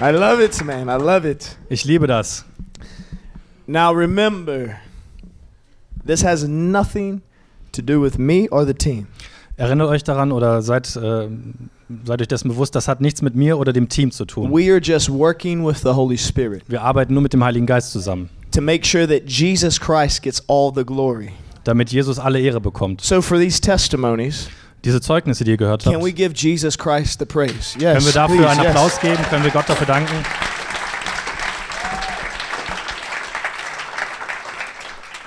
I love it, man. I love it. Ich liebe das. Now remember, this has nothing to do with me or the team. Erinnert euch daran oder seid, äh, seid euch dessen bewusst, das hat nichts mit mir oder dem Team zu tun. We are just working with the Holy Spirit Wir arbeiten nur mit dem Heiligen Geist zusammen, to make sure that Jesus Christ gets all the glory. damit Jesus alle Ehre bekommt. So for these testimonies, Diese Zeugnisse, die ihr gehört habt, can we give Jesus Christ the praise? Yes. können wir dafür please, einen yes. Applaus geben? Können wir Gott dafür danken?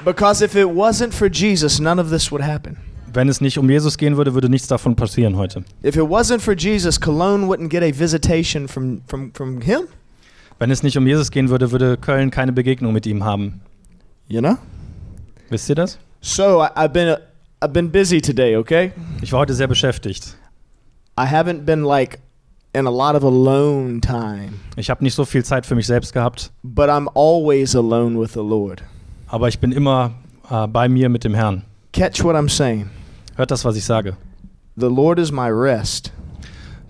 Because if it wasn't for Jesus, none of this would happen. Wenn es nicht um Jesus gehen würde, würde nichts davon passieren heute. If it wasn't for Jesus, Cologne wouldn't get a visitation from, from, from him. Wenn es nicht um Jesus gehen würde, würde Köln keine Begegnung mit ihm haben. You know? Wisst ihr das? So I, I've been I've been busy today, okay? Ich war heute sehr beschäftigt. I haven't been like in a lot of alone time, Ich habe nicht so viel Zeit für mich selbst gehabt, but I'm always alone with the Lord. aber ich bin immer äh, bei mir mit dem Herrn. Catch what I'm saying. Hört das, was ich sage. The Lord is my rest.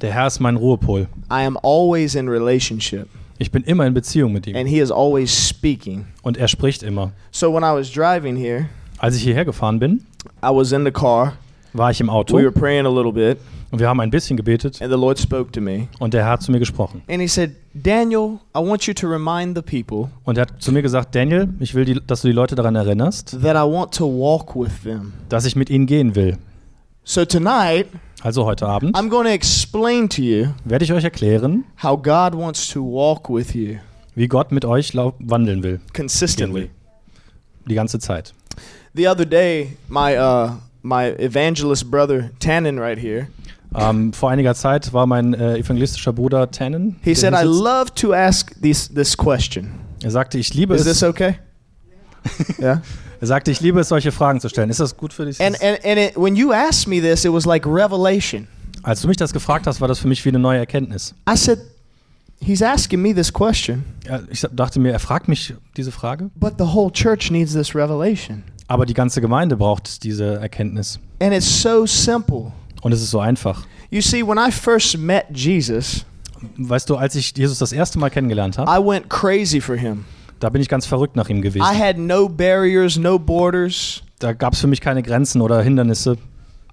Der Herr ist mein Ruhepol. I am always in relationship, Ich bin immer in Beziehung mit ihm and He is always speaking. und er spricht immer. So when I was driving here, Als ich hierher gefahren bin, I was in the car. war ich im Auto We were praying a little bit, und wir haben ein bisschen gebetet and the Lord spoke to me. und der Herr hat zu mir gesprochen. And He said, Daniel, I want you to remind the people Und er hat zu mir gesagt, Daniel, ich will, die, dass du die Leute daran erinnerst, that I want to walk with them. dass ich mit ihnen gehen will. So tonight, Also heute Abend I'm going to explain to you werde ich euch erklären, how God wants to walk with you wie Gott mit euch wandeln will. consistently. Die ganze Zeit. The other day, my uh, my evangelist brother Tannen right here, Ähm, vor einiger Zeit war mein äh, evangelistischer Bruder Tannen. he said, "I love to ask this this question. Er sagte, ich liebe Is es. this okay? yeah. Er sagte, ich liebe es, solche Fragen zu stellen. Ist das gut für dich? And and and it, when you asked me this, it was like revelation. Als du mich das gefragt hast, war das für mich wie eine neue Erkenntnis. I said, he's asking me this question, Ja, Ich dachte mir, er fragt mich diese Frage, but the whole church needs this revelation, aber die ganze Gemeinde braucht diese Erkenntnis. and it's so simple. Und es ist so einfach. You see, when I first met Jesus, Weißt du, als ich Jesus das erste Mal kennengelernt habe, I went crazy for him. da bin ich ganz verrückt nach ihm gewesen. I had no barriers, no borders. Da gab es für mich keine Grenzen oder Hindernisse.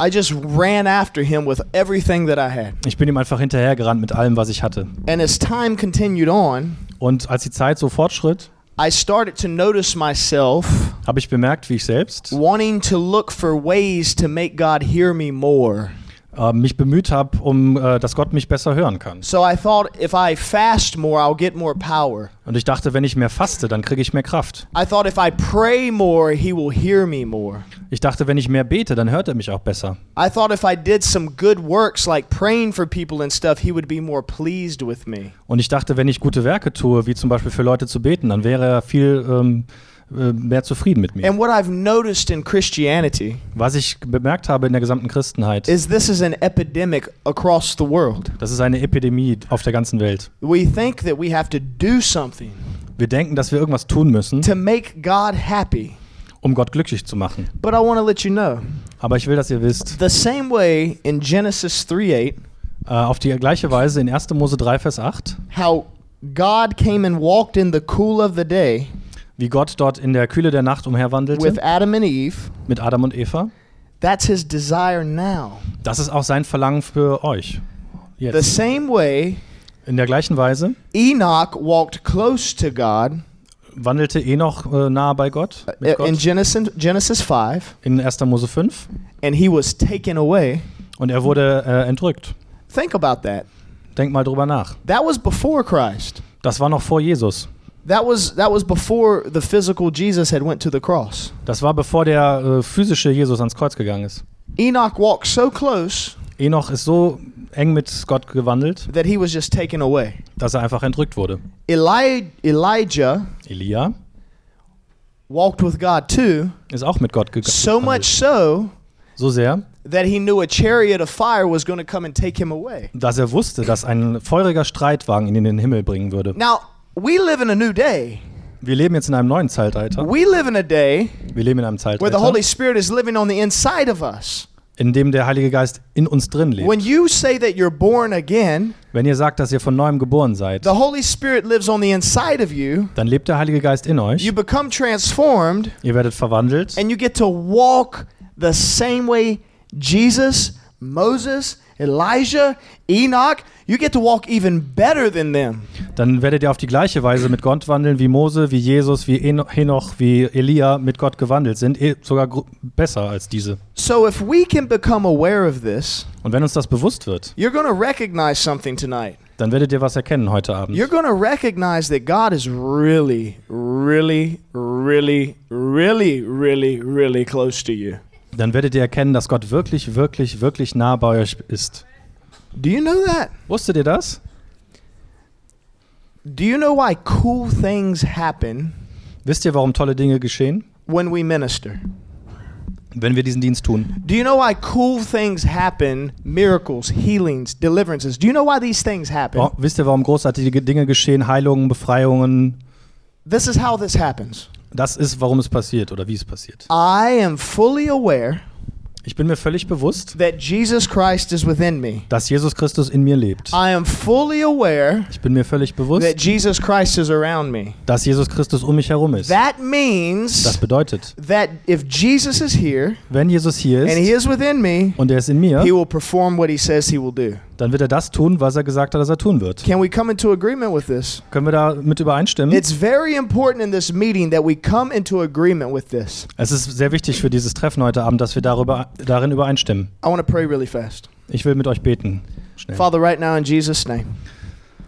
I just ran after him with everything that I had. Ich bin ihm einfach hinterhergerannt mit allem, was ich hatte. And as time continued on, Und als die Zeit so fortschritt, I started to notice myself habe ich bemerkt, wie ich selbst wanting to look for ways to make God hear me more. Äh, mich bemüht habe, um äh, dass Gott mich besser hören kann. So I thought if I fast more, I'll get more power. Und ich dachte, wenn ich mehr faste, dann kriege ich mehr Kraft. I thought if I pray more, he will hear me more. Ich dachte, wenn ich mehr bete, dann hört er mich auch besser. I thought if I did some good works like praying for people and stuff, he would be more pleased with me. Und ich dachte, wenn ich gute Werke tue, wie zum Beispiel für Leute zu beten, dann wäre er viel ähm, äh, mehr zufrieden mit mir. And what I've noticed in Christianity Was ich bemerkt habe in der gesamten Christenheit, is this is an epidemic across the world. das ist eine Epidemie auf der ganzen Welt. We think that we have to do something Wir denken, dass wir irgendwas tun müssen, to make God happy. um Gott glücklich zu machen. But I want to let you know Aber ich will, dass ihr wisst, the same way in Genesis 3 8, äh, auf die gleiche Weise in 1. Mose 3, Vers 8, how God came and walked in the cool of the day wie Gott dort in der Kühle der Nacht umherwandelte with Adam and Eve, mit Adam und Eva, that's his desire now. das ist auch sein Verlangen für euch. The Jetzt. same way In der gleichen Weise Enoch walked close to God wandelte Enoch äh, nahe bei Gott, uh, mit in Gott Genesis, Genesis 5, in 1. Mose 5 and he was taken away. und er wurde äh, entrückt. Think about that. Denk mal drüber nach. That was before Christ. Das war noch vor Jesus. That was that was before the physical Jesus had went to the cross. Das war bevor der äh, physische Jesus ans Kreuz gegangen ist. Enoch walked so close Enoch ist so eng mit Gott gewandelt, that he was just taken away. dass er einfach entrückt wurde. Eli- Elijah Elia walked with God too, ist auch mit Gott gegangen. so much so So sehr, that he knew a chariot of fire was going to come and take him away. dass er wusste, dass ein feuriger Streitwagen ihn in den Himmel bringen würde. Now, we live in a new day. Wir leben jetzt in einem neuen Zeitalter. We live in a day Wir leben in einem where the Zeitalter, Holy Spirit is living on the inside of us. in dem der Heilige Geist in uns drin lebt. When you say that you're born again, Wenn ihr sagt, dass ihr von neuem geboren seid, the Holy Spirit lives on the inside of you. dann lebt der Heilige Geist in euch. You become transformed Ihr werdet verwandelt and you get to walk the same way Jesus, Moses, Elijah, Enoch, you get to walk even better than them. dann werdet ihr auf die gleiche Weise mit Gott wandeln, wie Mose, wie Jesus, wie Eno- Henoch, wie Elia mit Gott gewandelt sind, eh sogar besser als diese. So if we can become aware of this, Und wenn uns das bewusst wird, you're going to recognize something tonight. dann werdet ihr was erkennen heute Abend. You're going to recognize that God is really, really, really, really, really, really close to you. Dann werdet ihr erkennen, dass Gott wirklich, wirklich, wirklich nah bei euch ist. Do you know that? Wusstet ihr das? Do you know why cool things happen Wisst ihr, warum tolle Dinge geschehen, when we minister? wenn wir diesen Dienst tun? Do you know why cool things happen? Miracles, healings, deliverances. Do you know why these things happen? Wa- Wisst ihr, warum großartige Dinge geschehen, Heilungen, Befreiungen? This is how this happens. Das ist, warum es passiert oder wie es passiert. I am fully aware Ich bin mir völlig bewusst, that Jesus Christ is within me. dass Jesus Christus in mir lebt. I am fully aware Ich bin mir völlig bewusst, that Jesus Christ is around me. dass Jesus Christus um mich herum ist. That Das means bedeutet, that if Jesus is here wenn Jesus hier and he ist is within me, und er ist in mir, he will perform what he says he will do. Dann wird er das tun, was er gesagt hat, dass er tun wird. Can we come into agreement with this? Können wir da mit übereinstimmen? It's very important in this meeting that we come into agreement with this. Es ist sehr wichtig für dieses Treffen heute Abend, dass wir darüber, darin übereinstimmen. I want to pray really fast. Ich will mit euch beten. Schnell. Father, right now in Jesus' name,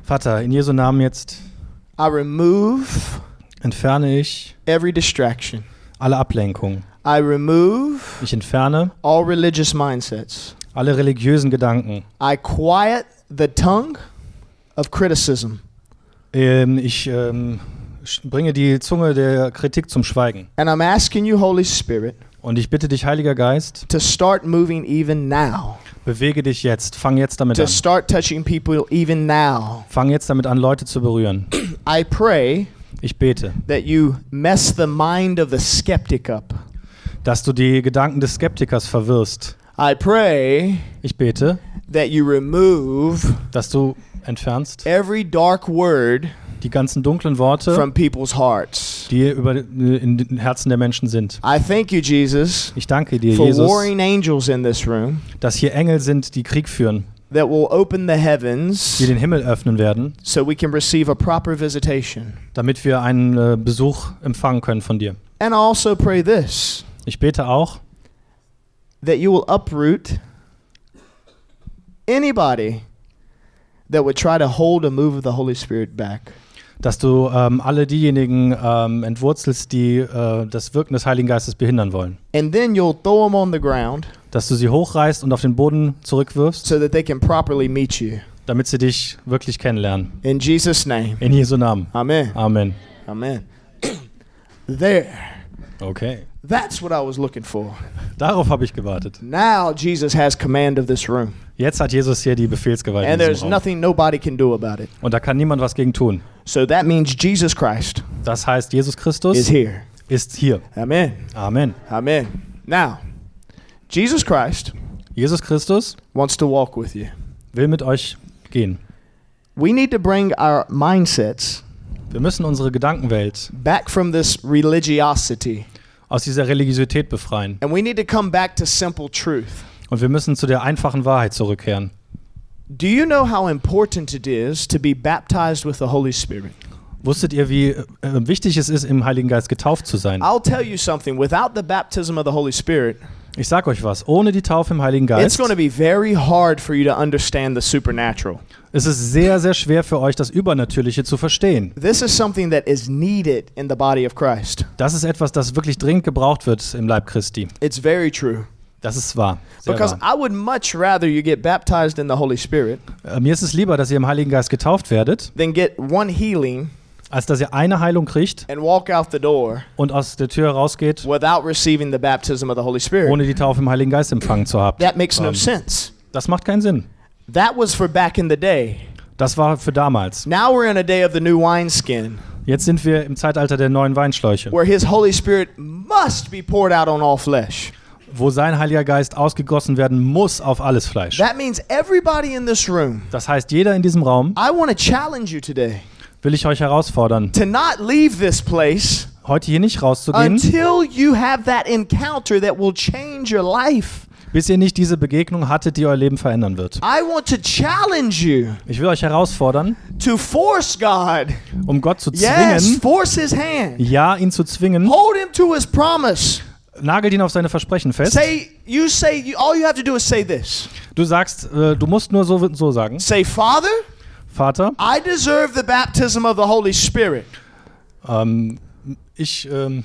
Vater, in Jesu Namen jetzt I remove entferne ich every distraction. alle Ablenkungen. I remove Ich entferne all religious mindsets. Alle religiösen Gedanken. I quiet the tongue of criticism. Ähm, ich ähm, bringe die Zunge der Kritik zum Schweigen. And I'm asking you, Holy Spirit, Und ich bitte dich, Heiliger Geist, to start moving even now, bewege dich jetzt. Fang jetzt damit to an. start touching people even now. Fang jetzt damit an, Leute zu berühren. I pray Ich bete, that you mess the mind of the skeptic up. dass du die Gedanken des Skeptikers verwirrst. I pray Ich bete, that you remove dass du entfernst every dark word die ganzen dunklen Worte, from people's hearts. die über, in den Herzen der Menschen sind. I thank you, Jesus, Ich danke dir, for Jesus, warring angels in this room dass hier Engel sind, die Krieg führen, that will open the heavens die den Himmel öffnen werden, so we can receive a proper visitation. damit wir einen äh, Besuch empfangen können von dir. And I also pray this Ich bete auch, that you will uproot anybody that would try to hold a move of the Holy Spirit back. dass du ähm, alle diejenigen ähm, entwurzelst, die äh, das Wirken des Heiligen Geistes behindern wollen. And then you'll throw them on the ground Dass du sie hochreißt und auf den Boden zurückwirfst, so that they can properly meet you. damit sie dich wirklich kennenlernen. In Jesus' name. In Jesu Namen. Amen. Amen. Amen. there. Okay. That's what I was looking for. Darauf habe ich gewartet. Now Jesus has command of this room. Jetzt hat Jesus hier die Befehlsgewalt in And diesem there's Raum. nothing nobody can do about it. Und da kann niemand was gegen tun. So that means Jesus Christ Das heißt, Jesus is Christus here. ist hier. Amen. Amen. Amen. Now, Jesus Christ Jesus Christus wants to walk with you. will mit euch gehen. We need to bring our mindsets Wir müssen unsere Gedankenwelt back from this religiosity. aus dieser Religiosität befreien. And we need to come back to simple truth. Und wir müssen zu der einfachen Wahrheit zurückkehren. Do you know how important it is to be baptized with the Holy Spirit? Wusstet ihr, wie äh, wichtig es ist, im Heiligen Geist getauft zu sein? I'll tell you something. Without the baptism of the Holy Spirit, Ich sag euch was, ohne die Taufe im Heiligen it's Geist going to be very hard for you to understand the supernatural. ist es sehr, sehr schwer für euch, das Übernatürliche zu verstehen. This is something that is needed in the body of Christ. Das ist etwas, das wirklich dringend gebraucht wird im Leib Christi. It's very true. Das ist wahr. Because wahr. I would much rather you get baptized in the Holy Spirit Äh, Mir ist es lieber, dass ihr im Heiligen Geist getauft werdet, than get one healing als dass ihr eine Heilung kriegt and walk out the door und aus der Tür rausgeht, without receiving the baptism of the Holy Spirit. ohne die Taufe im Heiligen Geist empfangen zu haben. That makes no sense. Das macht keinen Sinn. That was for back in the day. Das war für damals. Now we're in a day of the new wineskin Jetzt sind wir im Zeitalter der neuen Weinschläuche. where His Holy Spirit must be poured out on all flesh. wo sein Heiliger Geist ausgegossen werden muss auf alles Fleisch. Das heißt, jeder in diesem Raum Will ich euch herausfordern, to not leave this place heute hier nicht rauszugehen, until you have that encounter that will change your life. bis ihr nicht diese Begegnung hattet, die euer Leben verändern wird. I want to challenge you Ich will euch herausfordern, to force God. um Gott zu zwingen, force his hand. ja, ihn zu zwingen, Hold him to his promise. nagelt ihn auf seine Versprechen fest. Say, you say, you, all you have to do is say this. Du sagst, äh, du musst nur so, so sagen, Say, Father, Vater, I deserve the baptism of the Holy Spirit. ähm, ich, ähm,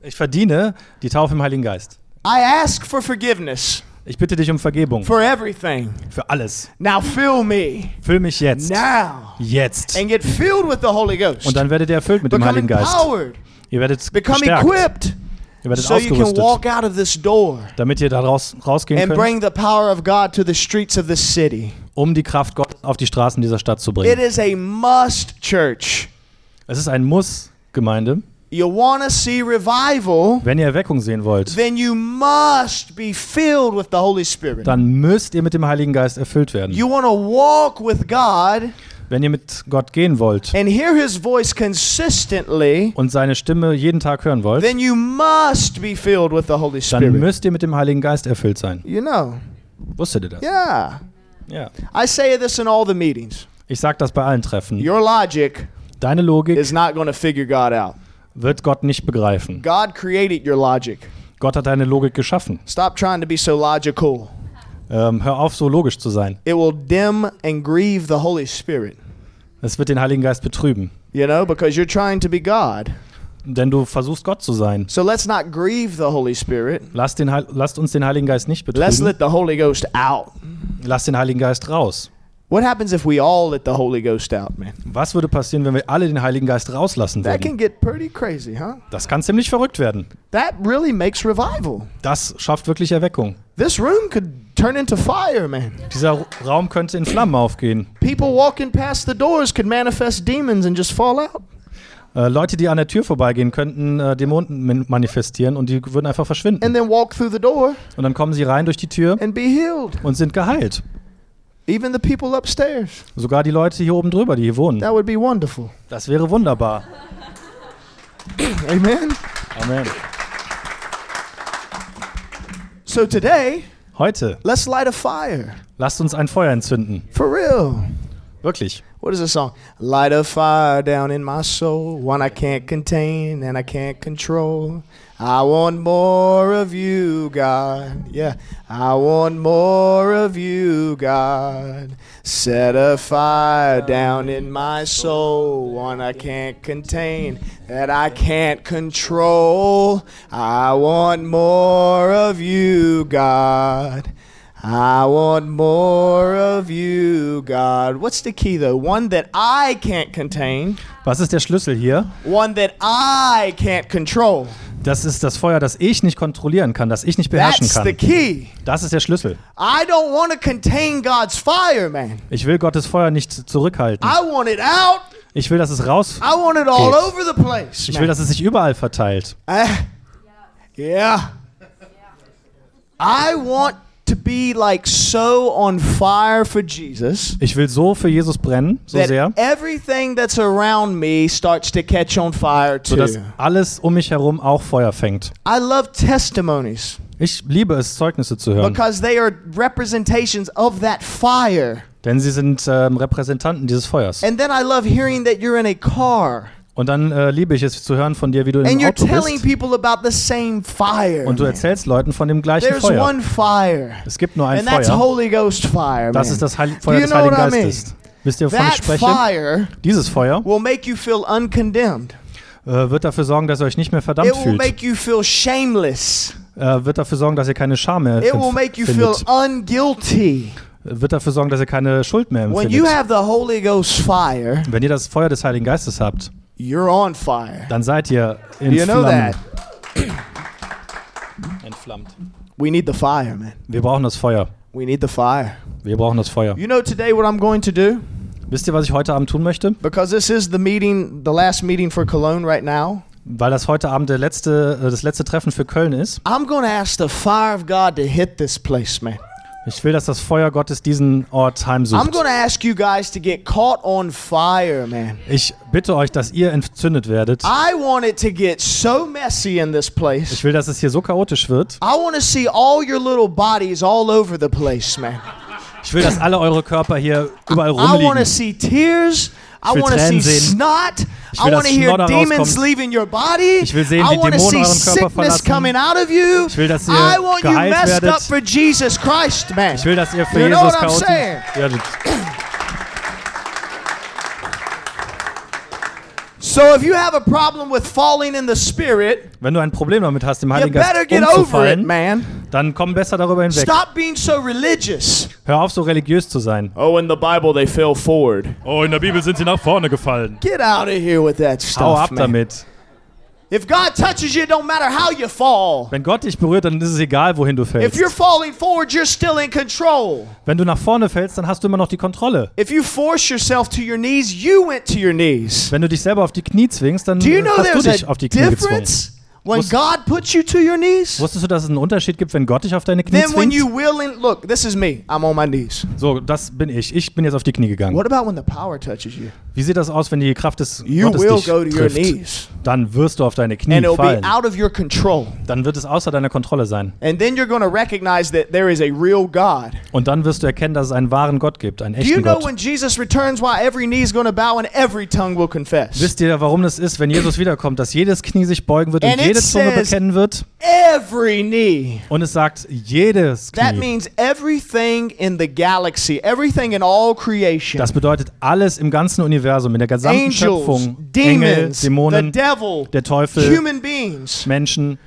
ich verdiene die Taufe im Heiligen Geist. I ask for forgiveness Ich bitte dich um Vergebung for everything. für alles. Now fill me Füll mich jetzt. now Jetzt. and get filled with the Holy Ghost. Und dann werdet ihr erfüllt mit dem Become Heiligen Geist. empowered. Ihr werdet Become gestärkt. equipped Ihr werdet so you can ausgerüstet, walk out of this door damit ihr da raus, rausgehen and könnt, bring the power of God to the streets of this city. Um die Kraft Gottes auf die Straßen dieser Stadt zu It bringen. is a must, church. Es ist ein Muss, Gemeinde. You want to see revival, Wenn ihr Erweckung sehen wollt, then you must be filled with the Holy Spirit. dann müsst ihr mit dem Heiligen Geist erfüllt werden. You want to walk with God Wenn ihr mit Gott gehen wollt and hear his voice consistently, und seine Stimme jeden Tag hören wollt, then you must be filled with the Holy dann Spirit. müsst ihr mit dem Heiligen Geist erfüllt sein. You know. Wusstet ihr das? Yeah. Ja. I say this in all the meetings. Ich sage das bei allen Treffen. Your logic Deine Logik is not going to figure God out. wird Gott nicht begreifen. God created your logic. Gott hat deine Logik geschaffen. Stop trying to be so logical. Ähm, hör auf, so logisch zu sein. It will dim and grieve the Holy Spirit. Es wird den Heiligen Geist betrüben. You know, because you're trying to be God. Denn du versuchst Gott zu sein. So let's not grieve the Holy Spirit. Lasst, den, lasst uns den Heiligen Geist nicht Let's betrüben. let the Holy Ghost out. Lasst den Heiligen Geist raus. What happens if we all let the Holy Ghost out, man? Was würde passieren, wenn wir alle den Heiligen Geist rauslassen That can würden? get pretty crazy, huh? Das kann ziemlich verrückt werden. That really makes revival. Das schafft wirklich Erweckung. This room could turn into fire, man. Dieser Ra- Raum könnte in Flammen aufgehen. People walking past the doors could manifest demons and just fall out. Äh, Leute, die an der Tür vorbeigehen, könnten äh, Dämonen manifestieren und die würden einfach verschwinden. And then walk through the door Und dann kommen sie rein durch die Tür and be healed. und sind geheilt. Even the people upstairs. Sogar die Leute hier oben drüber, die hier wohnen. That would be wonderful. Das wäre wunderbar. Amen. Amen. So today, Heute, let's light a fire. lasst uns ein Feuer entzünden. For real. Wirklich. What is the song? Light a fire down in my soul, one I can't contain and I can't control. I want more of you, God. Yeah, I want more of you, God. Set a fire down in my soul, one I can't contain that I can't control. I want more of you, God. I want more of you, God. What's the key though? One that I can't contain, Was ist der Schlüssel hier? one that I can't control. Das ist das Feuer, das ich nicht kontrollieren kann, das ich nicht beherrschen That's the kann. key. Das ist der Schlüssel. I don't want to contain God's fire, man. Ich will Gottes Feuer nicht zurückhalten. I want it out. Ich will, dass es raus. I want it all Geht. over the place. Ich will, dass es sich überall verteilt. Uh, yeah. I want to be like so on fire for Jesus Ich will so für Jesus brennen, so that sehr, everything that's around me starts to catch on fire too. sodass alles um mich herum auch Feuer fängt. I love testimonies Ich liebe es, Zeugnisse zu hören, because they are representations of that fire. denn sie sind ähm, Repräsentanten dieses Feuers. And then I love hearing that you're in a car Und dann äh, liebe ich es zu hören von dir, wie du and im you're Auto telling bist people about the same fire. und du erzählst Leuten von dem gleichen There's Feuer. one fire, Es gibt nur ein and that's Feuer. Holy Ghost fire. Das ist das Heil Feuer des Heiligen what I mean? Geistes. Wisst ihr, wovon ich spreche? fire Dieses Feuer will make you feel uncondemned. äh, wird dafür sorgen, dass ihr euch nicht mehr verdammt It will fühlt. make you feel shameless. Äh, wird dafür sorgen, dass ihr keine Scham mehr It will empf- make you feel findet. unguilty. Wird dafür sorgen, dass ihr keine Schuld mehr When you empfindet. have the Holy Ghost fire, Wenn ihr das Feuer des Heiligen Geistes habt, you're on fire. dann seid ihr in You know that. entflammt. We need the fire, man. Wir brauchen das Feuer. We need the fire. Wir brauchen das Feuer. You know today what I'm going to do? Wisst ihr, was ich heute Abend tun möchte? Because this is the meeting, the last meeting for Cologne right now. weil das heute Abend der letzte, äh, das letzte Treffen für Köln ist. I'm going to ask the fire of God to hit this place, man. Ich will, dass das Feuer Gottes diesen Ort I'm heimsucht. going to ask you guys to get caught on fire, man. Ich bitte euch, dass ihr entzündet werdet. I want it to get so messy in this place. Ich will, dass es hier so chaotisch wird. I want to see all your little bodies all over the place, man. Ich will, dass alle eure Körper hier überall I want to rumliegen. see tears. I want to see sehen. snot. I want to hear demons leaving your body. Ich will sehen, I want to see sickness verlassen. coming out of you. Ich will, dass ihr I want you messed werdet. up for Jesus Christ, man. Ich will, dass ihr für You know what I'm saying? werdet. So if you have a problem with falling in the spirit, Wenn du ein Problem damit hast, im Heiligen Geist it, umzufallen, man. dann komm besser darüber hinweg. Stop being so religious. Hör auf, so religiös zu sein. Oh, in the Bible they fell forward. Oh, in der Bibel sind sie nach vorne gefallen. Get out of here with that stuff, Hau ab man. damit. If God touches you, don't matter how you fall. Wenn Gott dich berührt, dann ist es egal, wohin du If fällst. you're falling forward, you're still in control. Wenn du nach vorne fällst, dann hast du immer noch die Kontrolle. If you force yourself to your knees, you went to your knees. Wenn du dich selber auf die Knie zwingst, dann Do you know hast du dich auf die Knie gezwungen. When Wusst- God puts you to your knees? Wusstest du, dass es einen Unterschied gibt, wenn Gott dich auf deine Knie Then when zwingt? you willing look, this is me. I'm on my knees. So, das bin ich. Ich bin jetzt auf die Knie gegangen. What about when the power touches you? Wie sieht das aus, wenn die Kraft des You Gottes will dich go to your trifft? knees. Dann wirst du auf deine Knie And it'll be fallen. out of your control. Dann wird es außer deiner Kontrolle sein. And then you're going to recognize that there is a real God. Und dann wirst du erkennen, dass es einen wahren Gott gibt, einen Do you echten know Gott. when Jesus returns why every knee is going to bow and every tongue will confess? Wisst ihr, warum das ist, wenn Jesus wiederkommt, dass jedes Knie sich beugen wird und And jede Zunge bekennen wird? Every knee. Und es sagt, jedes That Knie. means everything in the galaxy, everything in all creation. Das bedeutet alles im ganzen Universum, in der gesamten Angels, Schöpfung. Engel, demons, the Dämonen, devil, der Teufel, human beings. Menschen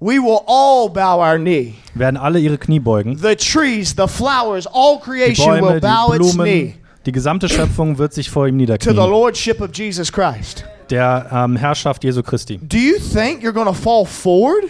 We will all bow our knee. werden alle ihre Knie beugen. The trees, the flowers, all Die creation will Bäume, bow die its knee Blumen, die gesamte Schöpfung wird sich vor ihm to the niederknien. lordship of Jesus Christ. Der ähm, Herrschaft Jesu Christi. Do you think you're going to fall forward?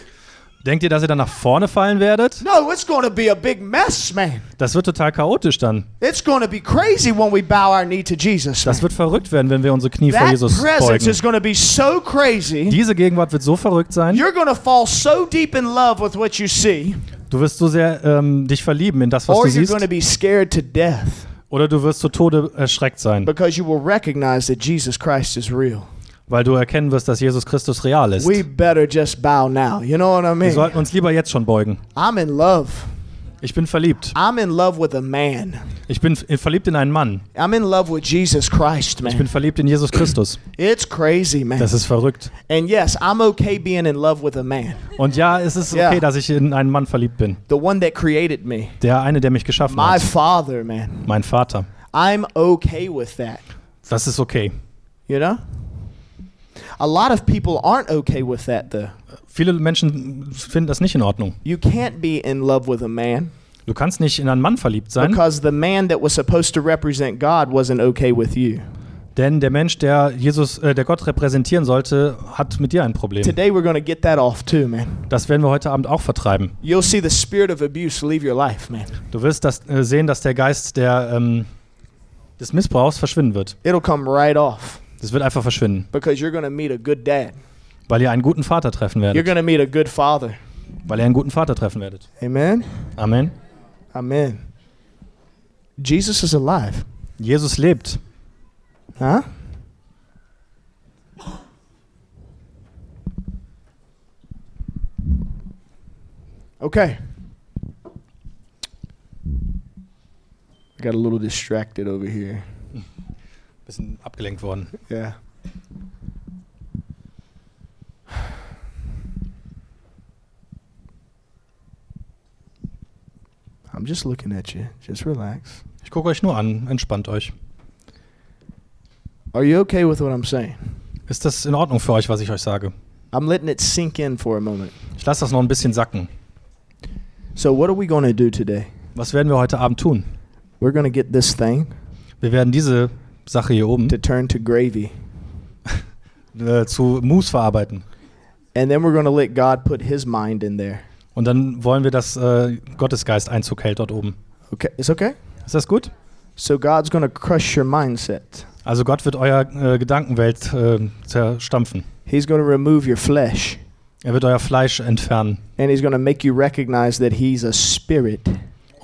Denkt ihr, dass ihr dann nach vorne fallen werdet? No, it's going to be a big mess, man. Das wird total chaotisch dann. It's going to be crazy when we bow our knee to Jesus. Das man. wird verrückt werden, wenn wir unsere Knie vor That Jesus presence beugen. is going to be so crazy. Diese Gegenwart wird so verrückt sein. You're going to fall so deep in love with what you see, Du wirst so sehr ähm, dich verlieben in das, was or du you're siehst. going to be scared to death Oder du wirst zu Tode erschreckt sein, because you will recognize that Jesus Christ is real. Weil du erkennen wirst, dass Jesus Christus real ist. We better just bow now. You know what I Wir mean? sollten uns lieber jetzt schon beugen. I'm in love. Ich bin verliebt. I'm in love with a man. Ich bin verliebt in einen Mann. I'm in love with Jesus Christ, Ich bin man. verliebt in Jesus Christus. It's crazy, man. Das ist verrückt. And yes, I'm okay being in love with a man, Und ja, es ist okay, dass ich in einen Mann verliebt bin. the one that created me, Der eine, der mich geschaffen my hat. father, man. Mein Vater. I'm okay with that. Das ist okay. You know? A lot of people aren't okay with that, though. Viele Menschen finden das nicht in Ordnung. You can't be in love with a man Du kannst nicht in einen Mann verliebt sein, because the man that was supposed to represent God wasn't okay with you. denn der Mensch, der Jesus, äh, der Gott repräsentieren sollte, hat mit dir ein Problem. Today we're to get that off too, man. Das werden wir heute Abend auch vertreiben. You'll see the spirit of abuse leave your life, man. Du wirst das, äh, sehen, dass der Geist der, ähm, des Missbrauchs verschwinden wird. It'll come right off Das wird einfach verschwinden, because you're to meet a good dad. weil ihr einen guten Vater treffen You're werdet. going to meet a good father. Weil ihr einen guten Vater treffen werdet. Amen. Amen. Amen. Jesus is alive. Jesus lebt. Huh? Okay. I got a little distracted over here. Bisschen abgelenkt worden. Yeah. I'm just looking at you. Just relax. Ich gucke euch nur an. Entspannt euch. Are you okay with what I'm saying? Ist das in Ordnung für euch, was ich euch sage? I'm letting it sink in for a moment. Ich lasse das noch ein bisschen sacken. So, what are we going to do today? Was werden wir heute Abend tun? We're going to get this thing Wir werden diese Sache hier oben to turn to gravy. äh, zu Mousse verarbeiten. And then we're going to let God put his mind in there. Und dann wollen wir, dass äh, Gottesgeist Einzug hält dort oben. Okay, it's okay? Ist das gut? So God's going to crush your mindset. Also Gott wird euer äh, Gedankenwelt äh, zerstampfen. He's going to remove your flesh. Er wird euer Fleisch entfernen And he's going to make you recognize that he's a spirit.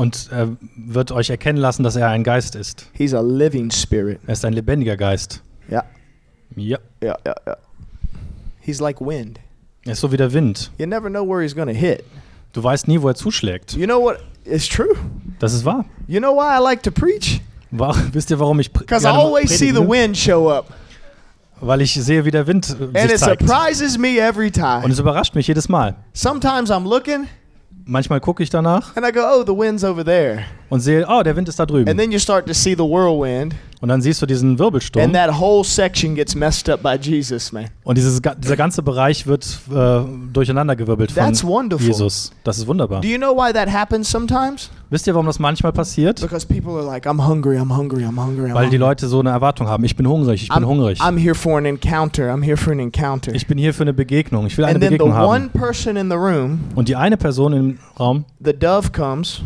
Und er wird euch erkennen lassen, dass er ein Geist ist. He's a living spirit. Er ist ein lebendiger Geist. Yeah. Ja. Yeah, yeah, yeah. He's like wind. Er ist so wie der Wind. You never know where he's to hit. Du weißt nie, wo er zuschlägt. You know what is true? Das ist wahr. You know why I like to preach? War, wisst ihr, warum ich pre Because I always see the wind show up. Weil ich sehe, wie der Wind äh, And sich it zeigt. surprises me every Und time. es überrascht mich jedes Mal. Sometimes I'm looking Manchmal gucke ich danach and I go, oh, the wind's over there. und sehe, oh, der Wind ist da And drüben. then you start to see the whirlwind, Und dann siehst du diesen Wirbelsturm. and that whole section gets messed up by Jesus, man. Und dieses, dieser ganze Bereich wird äh, durcheinandergewirbelt von That's wonderful. Jesus. Das ist wunderbar. Do you know why that happens sometimes? Wisst ihr, warum das manchmal passiert? Because people are like, I'm hungry, I'm hungry, I'm hungry. I'm Weil die. Leute so eine Erwartung haben. Ich bin hungrig, ich bin I'm, hungrig. I'm here for an encounter. I'm here for an encounter. Ich bin hier für eine Begegnung. Ich will eine And then the Begegnung one haben. person in the room, Und die eine Person im Raum, the dove comes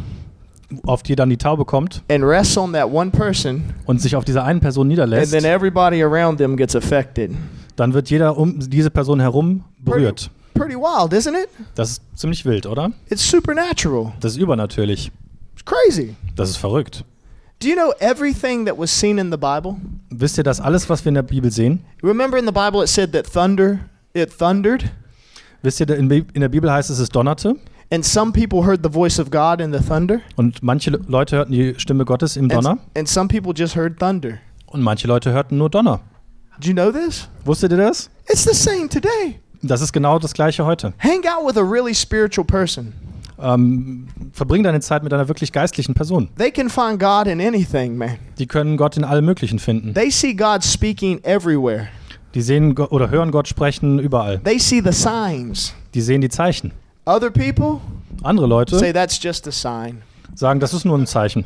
auf die dann die Taube kommt and rests on that one person, und sich auf dieser einen Person and niederlässt, then everybody around them gets affected. dann wird jeder um diese Person herum berührt. Pretty wild, isn't it? Das ist ziemlich wild, oder? It's supernatural. Das ist übernatürlich. It's crazy. Das ist verrückt. Do you know everything that was seen in the Bible? Wisst ihr, dass alles, was wir in der Bibel sehen, Remember in the Bible it said that thunder, it thundered, wisst ihr, in Bi- in der Bibel heißt es, es donnerte and some people heard the voice of God in the thunder, und manche Le- Leute hörten die Stimme Gottes im and, Donner and some people just heard thunder. und manche Leute hörten nur Donner. Do you know this? Wusstet ihr das? It's the same today. Das ist genau das gleiche heute. Hang out with a really spiritual person. Ähm, verbring deine Zeit mit einer wirklich geistlichen Person. They can find God in anything, man. Die können Gott in allem Möglichen finden. They see God speaking everywhere. Die sehen oder hören Gott sprechen überall. They see the signs. Die sehen die Zeichen. Other people Andere say Leute that's just a sign. sagen, das ist nur ein Zeichen.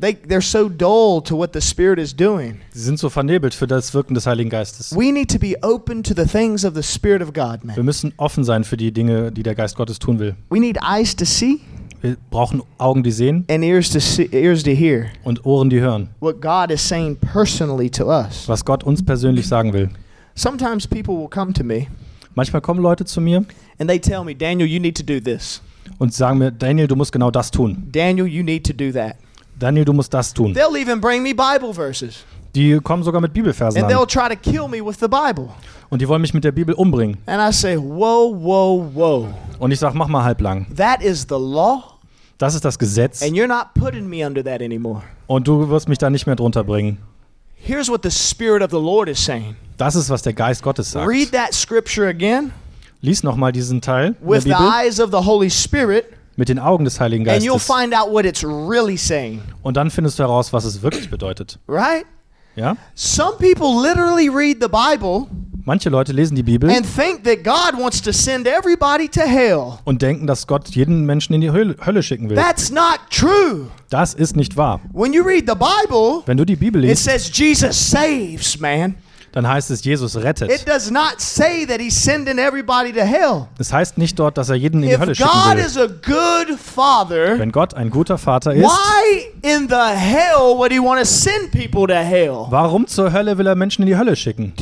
They they're so dull to what the Spirit is doing. Sie sind so vernebelt für das Wirken des Heiligen Geistes. We need to be open to the things of the Spirit of God, Wir man. müssen offen sein für die Dinge, die der Geist Gottes tun will. We need eyes to see Wir brauchen Augen, die sehen and ears to see, ears to hear und Ohren, die hören, what God is saying personally to us. was Gott uns persönlich sagen will. Sometimes people will come to me Manchmal kommen Leute zu mir and they tell me, "Daniel, you need to do this. und sagen mir, Daniel, du musst genau das tun. Daniel, you need to do that." Daniel, du musst das tun. They'll even bring me Bible verses Die kommen sogar mit Bibelversen and they'll an try to kill me with the Bible. und die wollen mich mit der Bibel umbringen. And I say, "Whoa, whoa, whoa. Und ich sage, mach mal halblang. That is the law, Das ist das Gesetz and you're not putting me under that anymore." und du wirst mich da nicht mehr drunter bringen. Here's what the Spirit of the Lord is saying. Das ist, was der Geist Gottes sagt. Read that scripture again Lies nochmal diesen Teil with the eyes of the Holy Spirit, mit den Augen des Heiligen and you'll Geistes. find out what it's really saying, Und dann findest du heraus, was es wirklich bedeutet. right? Ja? Some people literally read the Bible Manche Leute lesen die Bibel and think that God wants to send everybody to hell. und denken, dass Gott jeden Menschen in die Hölle, schicken will. That's not true. Das ist nicht wahr. When you read the Bible, Wenn du die Bibel it liest, says Jesus saves, man. dann heißt es, Jesus It rettet. does not say that he's sending everybody to hell. Es heißt nicht dort, dass er jeden in die If Hölle schicken will. is a good father, Wenn Gott ein guter Vater ist, why in the hell would he want to send people to hell? warum zur Hölle will er Menschen in die Hölle schicken?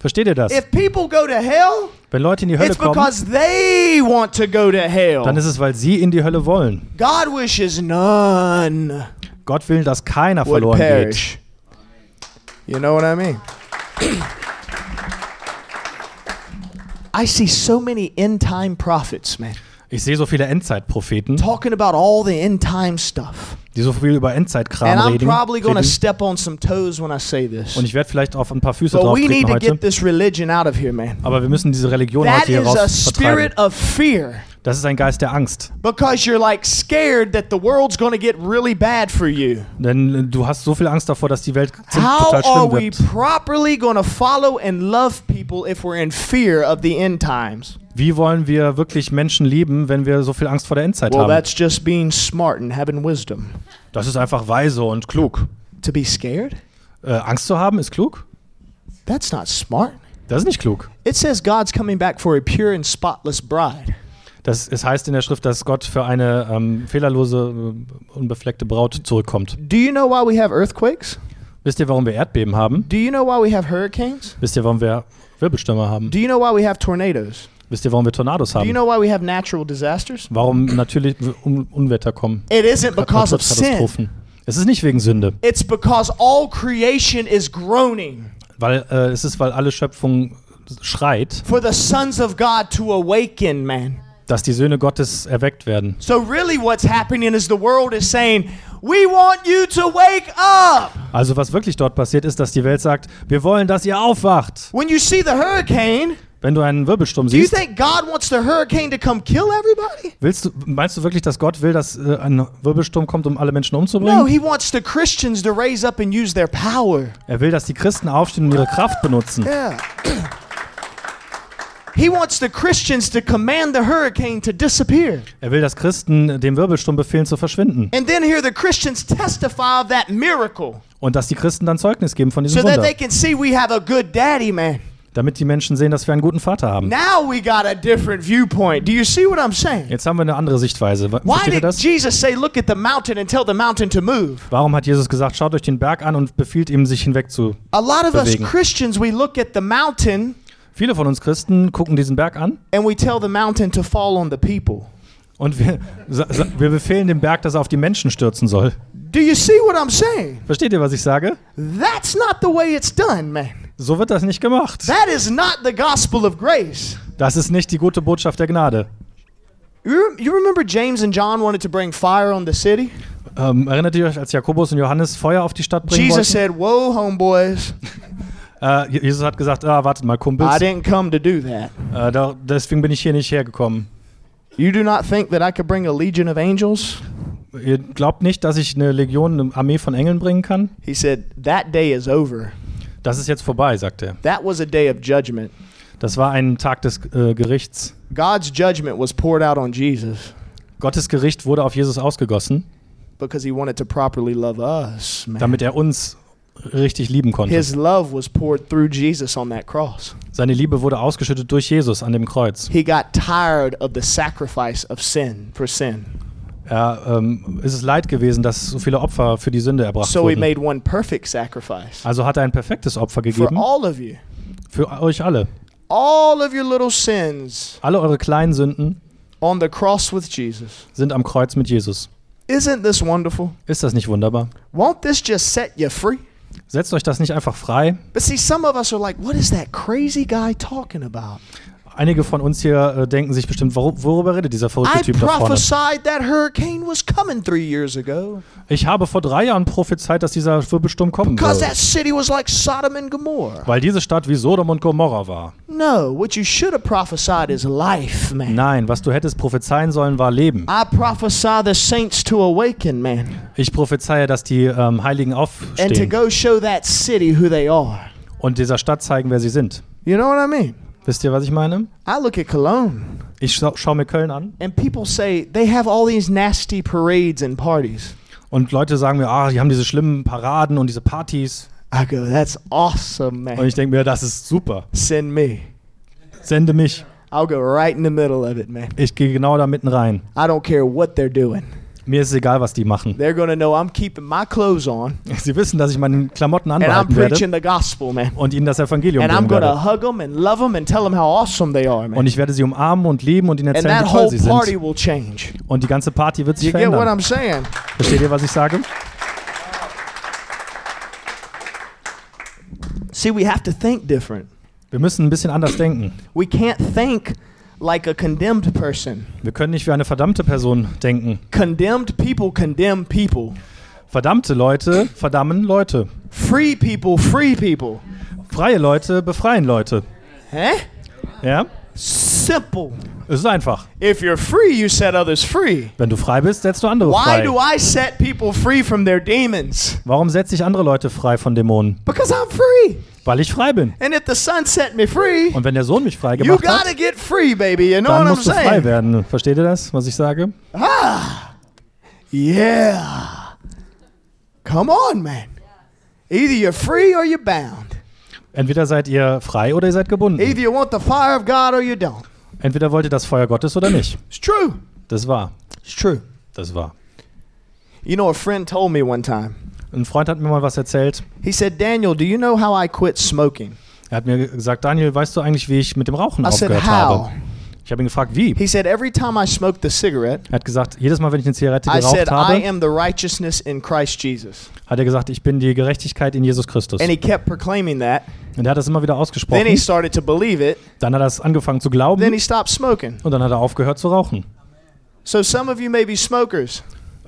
Versteht ihr das? If people go to hell, Wenn Leute in die Hölle it's kommen, because they want to go to hell. dann ist es, weil sie in die Hölle wollen. God wishes none Gott will, dass keiner verloren geht. You know what I mean? I see so many end time prophets, man, Ich sehe so viele Endzeitpropheten, talking about all the end time stuff. Die so viel über Endzeitkram And I'm reden. probably going to reden. step on some toes when I say this. Und ich werde vielleicht auf ein paar Füße But we need to heute. get this religion out of here, man. Aber wir müssen diese Religion That heute hier is a raus vertreiben. spirit of fear Das ist ein Geist der Angst. because you're like scared that the world's going to get really bad for you. Denn äh, du hast so viel Angst davor, dass die Welt How total are schlimm we wird. properly going to follow and love people if we're in fear of the end times? Wie wollen wir wirklich Menschen lieben, wenn wir so viel Angst vor der Endzeit Well, haben? that's just being smart and having wisdom. Das ist einfach weise und klug. To be scared? Äh, Angst zu haben ist klug? That's not smart. Das ist nicht klug. It says God's coming back for a pure and spotless bride. Das, es heißt in der Schrift, dass Gott für eine ähm, fehlerlose, äh, unbefleckte Braut zurückkommt. Do you know why we have earthquakes? Wisst ihr, warum wir Erdbeben haben? Do you know why we have hurricanes? Wisst ihr, warum wir Wirbelstürme haben? Do you know why we have tornadoes? Wisst ihr, warum wir Tornados Do you haben? know why we have natural disasters? Warum natürlich Un Unwetter kommen? It isn't because of sin. Es ist nicht wegen Sünde, It's because all creation is groaning weil äh, es ist, weil alle Schöpfung schreit, for the sons of God to awaken, man. Dass die Söhne Gottes erweckt werden. So really what's happening is the world is saying, "We want you to wake up." Also was wirklich dort passiert ist, dass die Welt sagt, wir wollen, dass ihr aufwacht. When you see the hurricane, Wenn du einen Wirbelsturm siehst, think God wants the hurricane to come kill everybody? willst du, meinst du wirklich, dass Gott will, dass äh, ein Wirbelsturm kommt, um alle Menschen No, umzubringen? he wants the Christians to raise up and use their power. Er will, dass die Christen aufstehen und ihre Kraft benutzen. Yeah. He wants the Christians to command the hurricane to disappear. Er will, dass Christen dem Wirbelsturm befehlen zu verschwinden. And then hear the Christians testify of that miracle Und dass die Christen dann Zeugnis geben von so diesem that Wunder. they can see we have a good daddy, man. Damit die Menschen sehen, dass wir einen guten Vater haben. Now we got a different viewpoint. Do you see what I'm saying? Jetzt haben wir eine andere Sichtweise. Versteht ihr das? Say? Warum hat Jesus gesagt, schaut euch den Berg an und befiehlt ihm, sich hinweg zu. A lot of us Bewegen. Viele von uns Christen gucken diesen Berg an and we tell the mountain to fall on the people. und wir, wir befehlen dem Berg, dass er auf die Menschen stürzen soll. Do you see what I'm saying? Versteht ihr, was ich sage? That's not the way it's done, man. So wird das nicht gemacht. That is not the gospel of grace. Das ist nicht die gute Botschaft der Gnade. You, rem- you remember James and John wanted to bring fire on the city? Ähm, erinnert ihr euch, als Jakobus und Johannes Feuer auf die Stadt bringen Jesus wollten? said, Whoa, homeboys, Äh, Je- Jesus hat gesagt, ah, wartet mal, I Kumpels. didn't come to do that. Äh, da, deswegen bin ich hier nicht hergekommen. You do not think that I could bring a legion of angels? Ihr glaubt nicht, dass ich eine Legion, eine Armee von Engeln bringen kann? He said, That day is over. Das ist jetzt vorbei, sagt er. That was a day of judgment. Das war ein Tag des äh, Gerichts. God's judgment was poured out on Jesus Gottes Gericht wurde auf Jesus ausgegossen, because he wanted to properly love us, man. damit er uns richtig lieben konnte. His love was poured through Jesus on that cross. Seine Liebe wurde ausgeschüttet durch Jesus an dem Kreuz. He got tired of the sacrifice of sin for sin. Er ähm, ist es leid gewesen, dass so viele Opfer für die Sünde erbracht So he wurden. made one perfect sacrifice Also hat er ein perfektes Opfer for gegeben all of you. für euch alle. All of your little sins Alle eure kleinen Sünden on the cross with Jesus. sind am Kreuz mit Jesus. Isn't this wonderful? Ist das nicht wunderbar? Won't this just set you free? Setzt euch das nicht einfach frei? But see, some of us are like, what is that crazy guy talking about? Einige von uns hier äh, denken sich bestimmt, wor worüber redet dieser verrückte I Typ da vorne? Ich habe vor drei Jahren prophezeit, dass dieser Wirbelsturm kommen because wird. that city was like Sodom and Gomorrah. Weil diese Stadt wie Sodom und Gomorra war. No, what you should have prophesied is life, man. Nein, was du hättest prophezeien sollen, war Leben. I prophesy the saints to awaken, man, Ich prophezeie, dass die ähm, Heiligen and to aufstehen go show that city who they are. und dieser Stadt zeigen, wer sie sind. You know what I mean? Wisst ihr, was ich meine? I look at Cologne, Ich scha schaue mir Köln an and people say they have all these nasty parades and parties. und Leute sagen mir, ah, die haben diese schlimmen Paraden und diese Partys. I go, that's awesome, Und man. ich denke mir, das ist super. Send me. Sende mich. I'll go right in the middle of it, man. Ich gehe genau da mitten rein. I don't care what they're doing. Mir ist es egal, was die machen. They're to know I'm keeping my clothes on Sie wissen, dass ich meine Klamotten and I'm anbehalten werde preaching the gospel, man. und ihnen das Evangelium And I'm to werde. hug them and love them and tell them how awesome they are, Und man. ich werde sie umarmen und lieben und ihnen And erzählen, that wie toll whole sie party sind. will change. Und die ganze Party wird sich You get what verändern. I'm saying? Versteht ihr, was ich sage? See, we have to think different. Wir müssen ein bisschen anders denken. We can't think like a condemned person. Wir können nicht wie eine verdammte Person denken. Condemned people condemn people. Verdammte Leute verdammen Leute. Free people free people. Freie Leute befreien Leute. Huh? Ja? Simple. Es ist einfach. If you're free, you set others free. Wenn du frei bist, setzt du andere Why frei. do I set people free from their demons? Warum setze ich andere Leute frei von Dämonen? Because I'm free. Weil ich frei bin. And if the Son set me free, Und wenn der Sohn mich frei you gemacht gotta hat, get free, baby. You know dann what I'm musst du frei saying? werden. Versteht ihr das, was ich sage? Yeah. Come on, man. Either you're free or you're bound. Entweder seid ihr frei oder ihr seid gebunden. Either you want the fire of God or you don't. Entweder wollt ihr das Feuer Gottes oder nicht. It's true. Das war. It's true. Das war. You know, a friend told me one time, Ein Freund hat mir mal was erzählt. He said, Daniel, do you know how I quit smoking? Er hat mir gesagt, Daniel, weißt du eigentlich, wie ich mit dem Rauchen I said, aufgehört how? habe? Ich habe ihn gefragt, wie? He said, every time I smoked the cigarette, Er hat gesagt, jedes Mal, wenn ich eine Zigarette I said, geraucht I habe, am the righteousness in Christ Jesus. hat er gesagt, ich bin die Gerechtigkeit in Jesus Christus. And he kept proclaiming that. Und er hat das immer wieder Then he ausgesprochen. started to believe it. Dann hat er es angefangen zu Then glauben he stopped smoking. und dann hat er aufgehört zu rauchen. So some of you may be smokers.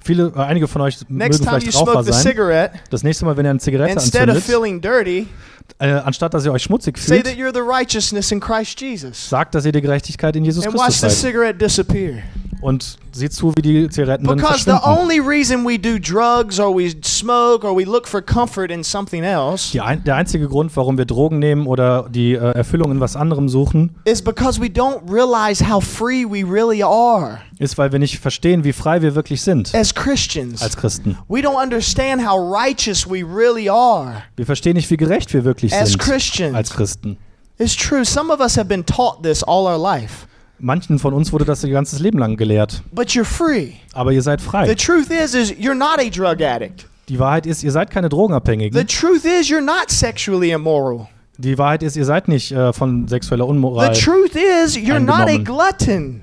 Viele, äh, einige von euch Next mögen vielleicht Raucher sein. Das nächste Mal, wenn ihr eine Zigarette anzündet, dirty, äh, anstatt dass ihr euch schmutzig fühlt, sagt, dass ihr die Gerechtigkeit in Jesus Christus seid. Und seht zu, wie die Zigaretten dann Because the only reason we do drugs or we smoke or we look for comfort in something else ein, der einzige Grund, warum wir Drogen nehmen oder die äh, Erfüllung in was anderem suchen, is because we don't realize how free we really are ist, weil wir nicht verstehen, wie frei wir wirklich sind as Christians. als Christen. We don't understand how righteous we really are Wir verstehen nicht, wie gerecht wir wirklich as sind Christians. als Christen. It's true. Some of us have been taught this all our life, Manchen von uns wurde das ihr ganzes Leben lang gelehrt. but you're free. Aber ihr seid The frei. truth is, is you're not a drug addict. Die Wahrheit ist, ihr seid keine The Drogenabhängigen. truth is, you're not sexually immoral. Die Wahrheit ist, ihr seid nicht äh, von sexueller The Unmoral. truth is, you're not a glutton.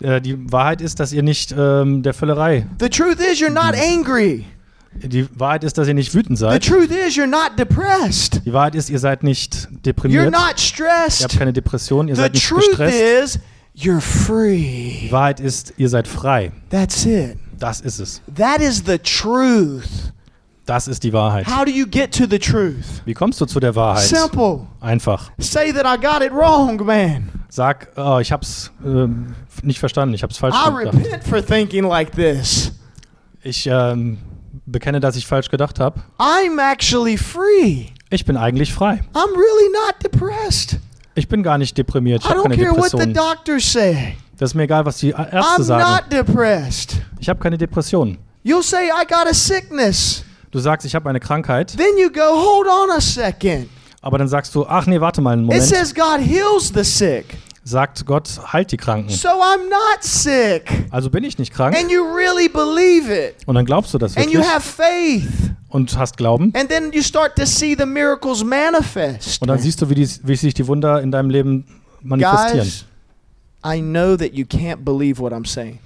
Äh, die Wahrheit ist, dass ihr nicht ähm, der Völlerei. The truth is, you're not angry. Die Wahrheit ist, dass ihr nicht wütend The seid. truth is, you're not depressed. Die Wahrheit ist, ihr seid nicht You're deprimiert. not Ihr habt stressed. keine Depression. Ihr The seid nicht truth gestresst. is, you're free. Die Wahrheit ist, ihr seid frei. That's it. Das ist es. That is the truth. Das ist die Wahrheit. How do you get to the truth? Wie kommst du zu der Wahrheit? Simple. Einfach. Say that I got it wrong, man. Sag, oh, ich hab's ähm, nicht verstanden. Ich hab's falsch I gedacht. repent for thinking like this. Ich ähm, bekenne, dass ich falsch gedacht habe. I'm actually free. Ich bin eigentlich frei. I'm really not depressed. Ich bin gar nicht deprimiert. Ich habe keine care what the Depression. doctors say. Das ist mir egal, was die Ärzte I'm sagen. not depressed. Ich habe keine Depression. You'll say, I got a sickness. Du sagst, ich habe eine Krankheit, Then you go, hold on a second. aber dann sagst du, ach nee, warte mal einen It Moment. says God heals the sick. Sagt Gott, heilt die Kranken. So I'm not sick. Also bin ich nicht krank. And you really believe it. Und dann glaubst du das And you wirklich have faith. und hast Glauben. And then you start to see the miracles manifest. Und dann siehst du, wie, die, wie sich die Wunder in deinem Leben manifestieren. Guys, I know that you can't believe what I'm saying.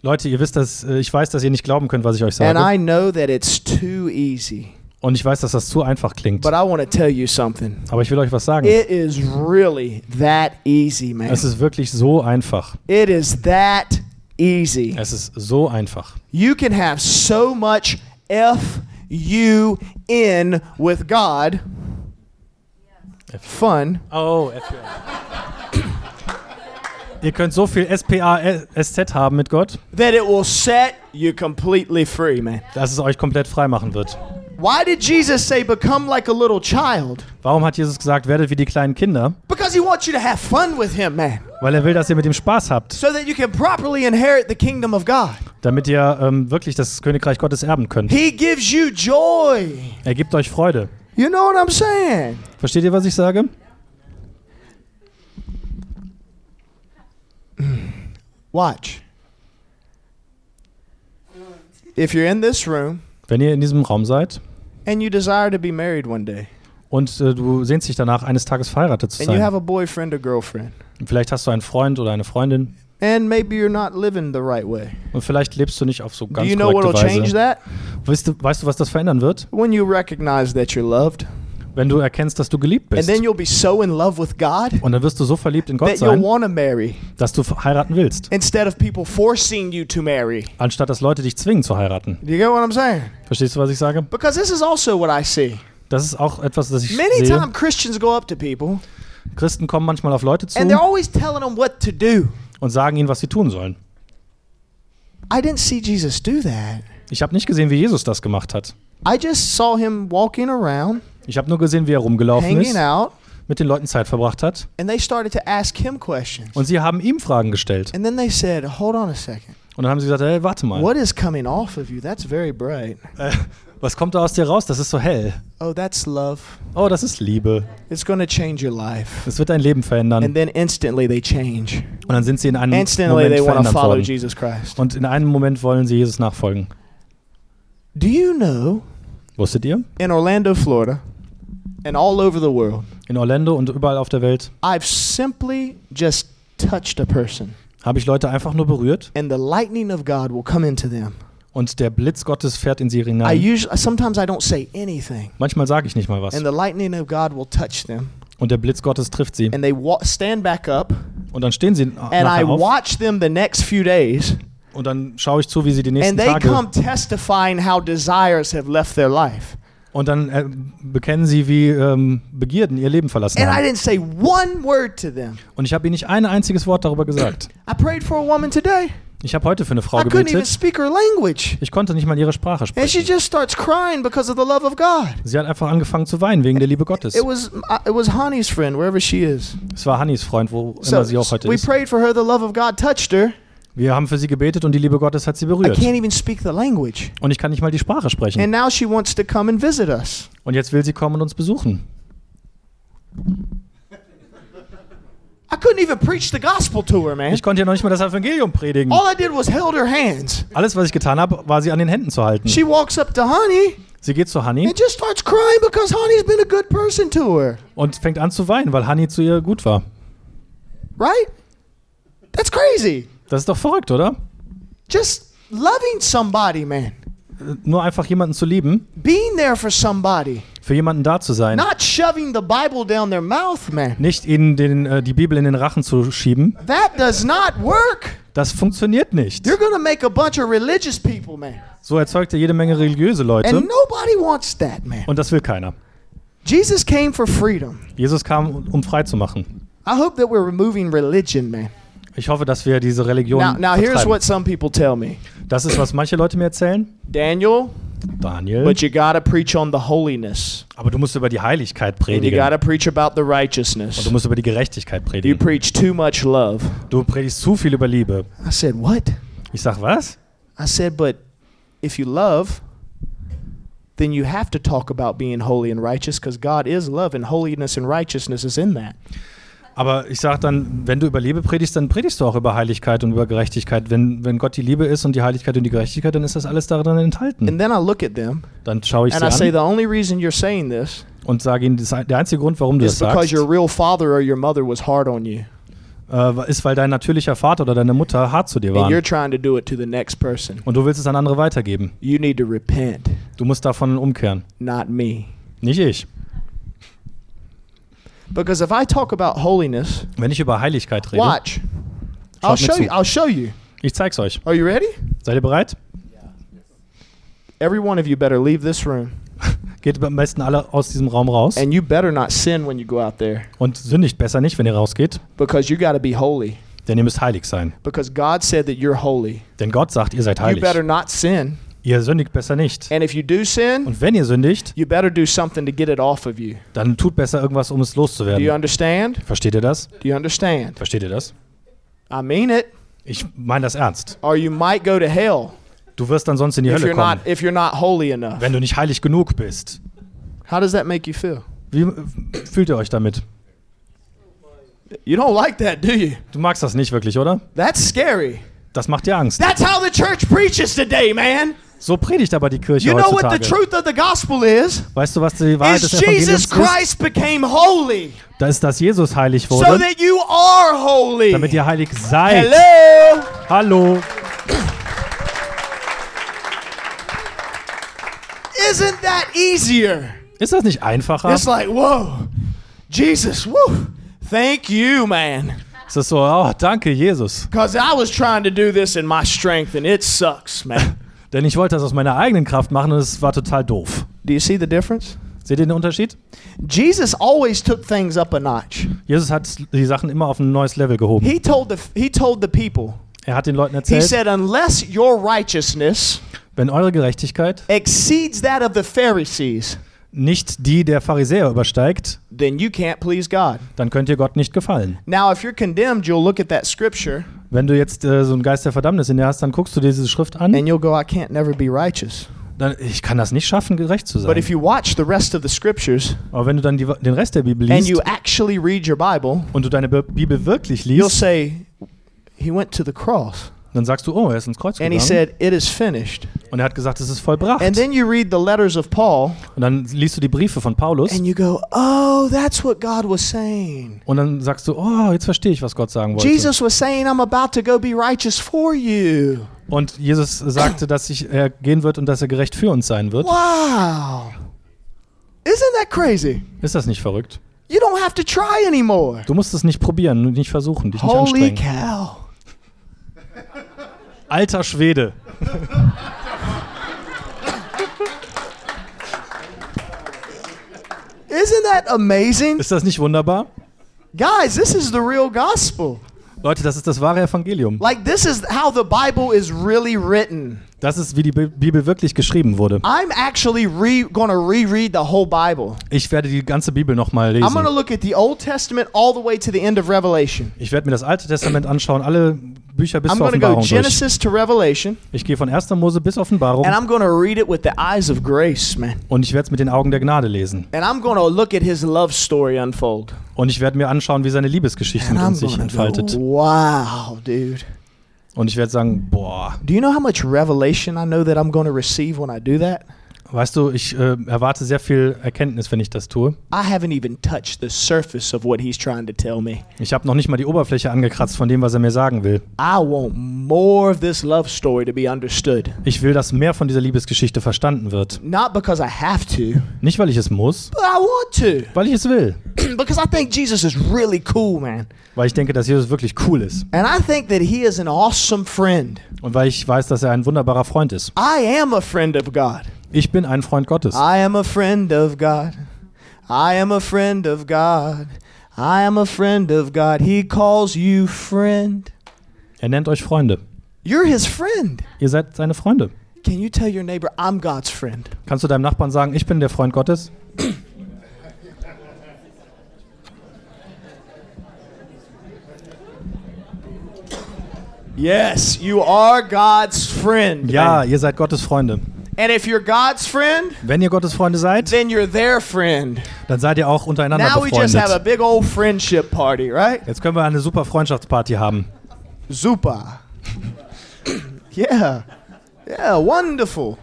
Leute, ihr wisst, dass äh, ich weiß, dass ihr nicht glauben könnt, was ich euch And sage. I know that it's too easy. Und ich weiß, dass das zu einfach klingt. But I want to tell you something. Aber ich will euch was sagen. It is really that easy, man. Es ist wirklich so einfach. It is that easy. Es ist so einfach. You can have so much F U N with God. Fun. Oh, Ihr könnt so viel SPA-SZ haben mit Gott, That it will set you completely free, man. dass es euch komplett frei machen wird. Why did Jesus say, become like a little child? Warum hat Jesus gesagt, werdet wie die kleinen Kinder? Because he wants you to have fun with him, man. Weil er will, dass ihr mit ihm Spaß habt, So that you can properly inherit the kingdom of God. damit ihr ähm, wirklich das Königreich Gottes erben könnt. He gives you joy. Er gibt euch Freude. You know what I'm saying? Versteht ihr, was ich sage? Watch. If you're in this room Wenn ihr in diesem Raum seid and you desire to be married one day, und äh, du sehnst dich danach, eines Tages verheiratet zu and you have a boyfriend or girlfriend, vielleicht hast du einen Freund oder eine Freundin and maybe you're not living the right way, und vielleicht lebst du nicht auf so do ganz you know what'll korrekte change Weise. that? Weißt du, weißt du, was das verändern wird? When you recognize that you're loved, Wenn du erkennst, dass du geliebt and bist. then you'll be so in love with God Und dann wirst du so verliebt in Gott that sein, marry dass du heiraten willst, instead of people forcing you to marry. anstatt dass Leute dich zwingen zu heiraten. Do you get what I'm saying? Verstehst du, was ich sage? Because this is also what I see. Das ist auch etwas, das ich Many sehe. times Christians go up to people Christen kommen manchmal auf Leute zu and they're always telling them what to do. und sagen ihnen, was sie tun sollen. I didn't see Jesus do that. Ich habe nicht gesehen, wie Jesus das gemacht hat. I just saw him walking around, Ich habe nur gesehen, wie er rumgelaufen hanging ist, out, mit den Leuten Zeit verbracht hat. and they started to ask him questions. Und sie haben ihm Fragen gestellt. And then they said, Hold on a second. Und dann haben sie gesagt, hey, warte mal. What is coming off of you? That's very bright. Äh, was kommt da aus dir raus? Das ist so hell. Oh, that's love. Oh, das ist Liebe. It's going to change your life. Es wird dein Leben verändern. And then instantly they change. Und dann sind sie in einem Instantly Moment they want to verändert follow worden. Jesus Christ. Und in einem Moment wollen sie Jesus nachfolgen. Do you know Wusstet ihr? in Orlando, Florida, and all over the world, In Orlando und überall auf der Welt I've simply just touched a person, habe ich Leute einfach nur berührt and the lightning of God will come into them. und der Blitz Gottes fährt in sie I hinein. usually sometimes I don't say anything, Manchmal sage ich nicht mal was. and the lightning of God will touch them, Und der Blitz Gottes trifft sie. and they stand back up, Und dann stehen sie and I auf watch them the next few days, und dann schaue ich zu, wie sie die nächsten and they Tage come testifying how desires have left their life. Und dann äh, bekennen sie, wie ähm, Begierden ihr Leben verlassen And I haben. didn't say one word to them. Und ich habe ihnen nicht ein einziges Wort darüber gesagt. I prayed for a woman today. Ich habe heute für eine Frau I couldn't even gebetet. speak her language. Ich konnte nicht mal ihre Sprache And she sprechen. just starts crying because of the love of God. Sie hat einfach angefangen zu weinen wegen der Liebe Gottes. It was uh, it was Honey's friend, wherever she is. Es war Hannis Freund, wo immer sie auch heute we ist. prayed for her. The love of God touched her. Wir haben für sie gebetet und die Liebe Gottes hat sie I berührt. can't even speak the language. Und ich kann nicht mal die Sprache sprechen. And now she wants to come and visit us. Und jetzt will sie kommen und uns besuchen. I couldn't even preach the gospel to her, man. Ich konnte ja noch nicht mal das Evangelium predigen. All I did was held her hands. Alles, was ich getan habe, war sie an den Händen zu halten. She walks up to Honey Sie geht zu Hanni and just starts crying because Honey's been a good person to her. und fängt an zu weinen, weil Hanni zu ihr gut war. Right? That's crazy. Das ist doch verrückt, oder? Just loving somebody, man. Nur einfach jemanden zu lieben, Being there for somebody. für jemanden da zu sein. Not shoving the Bible down their mouth, man. Nicht ihnen den, äh, die Bibel in den Rachen zu schieben. That does not work. Das funktioniert nicht. You're to make a bunch of religious people, man. So erzeugt er jede Menge religiöse Leute. And nobody wants that, man. Und das will keiner. Jesus came for freedom. Jesus kam, um- um frei zu machen. I hope that we're removing religion, man. Ich hoffe, dass wir diese Religion Now, now here's what some people tell me Das ist, was manche Leute mir erzählen. Daniel, Daniel. but you got to preach on the holiness. Aber du musst über die Heiligkeit you predigen. got to preach about the Und righteousness. du musst über die Gerechtigkeit You predigen. preach too much love. Du predigst zu viel über Liebe. I said, What? Ich sag, was? I said, But if you love, then you have to talk about being holy and righteous because God is love and holiness and righteousness is in that. Aber ich sag dann, wenn du über Liebe predigst, dann predigst du auch über Heiligkeit und über Gerechtigkeit. Wenn, wenn Gott die Liebe ist und die Heiligkeit und die Gerechtigkeit, dann ist das alles darin enthalten. And then I look at them Dann schaue ich and I say, sie an The only reason you're saying this und sage ihnen, der einzige Grund, warum du das sagst, your real father or your mother was hard on you. äh, ist, weil dein natürlicher Vater oder deine Mutter hart zu dir And you're waren. trying to do it to the next person. Und du willst es an andere weitergeben. You need to repent, Du musst davon umkehren. not me. Nicht ich. Because if I talk about holiness, Wenn ich über Heiligkeit rede, watch. I'll Schaut mir show zu. you. I'll show you. ich zeig's euch. Are you ready? Seid ihr bereit? Every one of you better leave this room. Geht am besten alle aus diesem Raum raus And you better not sin when you go out there. und sündigt besser nicht, wenn ihr rausgeht, Because you got to be holy. denn ihr müsst heilig sein. Because God said that you're holy. Denn Gott sagt, ihr seid You heilig. better not sin. Ihr sündigt besser nicht. And if you do sin, Und wenn ihr sündigt, you better do something to get it off of you. dann tut besser irgendwas, um es Do you loszuwerden. understand? Versteht ihr das? Do you understand? Versteht ihr das? I mean it. Ich meine das ernst. Or you might go to hell Du wirst dann sonst in die if Hölle you're not kommen, if you're not holy enough. wenn du nicht heilig genug bist. How does that make you feel? Wie fühlt ihr euch damit? You don't like that, do you? Du magst das nicht wirklich, oder? That's scary. Das macht dir Angst. That's how the church preaches today, man. So predigt aber die Kirche You know what the heutzutage. truth of the gospel is? Weißt du, was die Wahrheit des Evangeliums Jesus ist? Christ became holy Da ist, dass Jesus heilig so wurde, that you are holy. damit ihr heilig seid. Hello. Hallo. Isn't that easier? Ist das nicht einfacher? It's like, whoa, Jesus, woo. Thank you, man. Es ist so, oh, danke, Jesus. Because I was trying to do this in my strength and it sucks, man. Denn ich wollte das aus meiner eigenen Kraft machen und es war total doof. do you see the difference? Seht ihr den Unterschied? Jesus always took things up a notch. Jesus hat die Sachen immer auf ein neues Level gehoben. He told the he told the people. Er hat den Leuten He erzählt, said, unless your righteousness wenn eure Gerechtigkeit exceeds that of the Pharisees, nicht die der Pharisäer übersteigt, then you can't please God. dann könnt ihr Gott nicht gefallen. Now, if you're condemned, you'll look at that scripture Wenn du jetzt äh, so einen Geist der Verdammnis in dir hast, dann guckst du dir diese Schrift an. and you'll go, I can't never be righteous. Dann, ich kann das nicht schaffen, gerecht zu But sein. if you watch the rest of the scriptures Aber wenn du dann die, den Rest der Bibel and liest you actually read your Bible, und du deine Bi- Bibel wirklich you'll liest, say, He went to the cross. Dann sagst du, oh, er ist ins Kreuz and he gegangen. said, It is finished. Und er hat gesagt, es ist vollbracht. And then you read the letters of Paul Und dann liest du die Briefe von Paulus and you go, Oh, that's what God was saying. und dann sagst du, oh, jetzt verstehe ich, was Gott sagen wollte. Jesus was saying, I'm about to go be righteous for you. Und Jesus sagte, dass ich, er gehen wird und dass er gerecht für uns sein wird. Wow. Isn't that crazy? Ist das nicht verrückt? You don't have to try anymore. Du musst es nicht probieren, nicht versuchen, dich nicht Holy anstrengen. cow. Alter Schwede. Isn't that amazing? Ist das nicht wunderbar? Guys, this is the real gospel. Leute, das ist das wahre Evangelium. Like, this is how the Bible is really written. Das ist, wie die Bi- Bibel wirklich geschrieben wurde. I'm actually re- to reread the whole Bible. Ich werde die ganze Bibel nochmal I'm going to lesen. look at the Old Testament all the way to the end of Revelation. Ich werde mir das Alte Testament anschauen, alle Bücher bis I'm zur to go Offenbarung durch. Genesis to Revelation, Ich gehe von 1. Mose bis Offenbarung and I'm read it with the eyes of grace, man. und ich werde es mit den Augen der Gnade lesen. And I'm look at his love story unfold. Und ich werde mir anschauen, wie seine Liebesgeschichte And mit I'm uns sich entfaltet. go, wow, dude. Und ich werde sagen, boah, Do you know how much revelation I know that I'm going to receive when I do that? Weißt du, ich äh, erwarte sehr viel Erkenntnis, wenn ich das tue. I haven't even touched the surface of what he's trying to tell me. Ich habe noch nicht mal die Oberfläche angekratzt von dem, was er mir sagen will. I want more of this love story to be understood. Ich will, dass mehr von dieser Liebesgeschichte verstanden wird. Not because I have to, Nicht, weil ich es muss, but I want to. weil ich es will. because I think Jesus is really cool, man. Weil ich denke, dass Jesus wirklich cool ist. And I think that he is an awesome friend. Und weil ich weiß, dass er ein wunderbarer Freund ist. I am a friend of God. Ich bin ein Freund Gottes. I am a friend of God. I am a friend of God. I am a friend of God. He calls you friend. Er nennt euch Freunde. You're his friend. Ihr seid seine Freunde. Can you tell your neighbor, I'm God's friend? Kannst du deinem Nachbarn sagen, ich bin der Freund Gottes? Yes, you are God's friend. Ja, ihr seid Gottes Freunde. And if you're God's friend, Wenn ihr Gottes Freunde seid, then you're their friend. dann seid ihr auch untereinander Now we just have a befreundet. big old friendship party, right? Jetzt können wir eine super Freundschaftsparty haben. Zupa. yeah. Yeah, wonderful.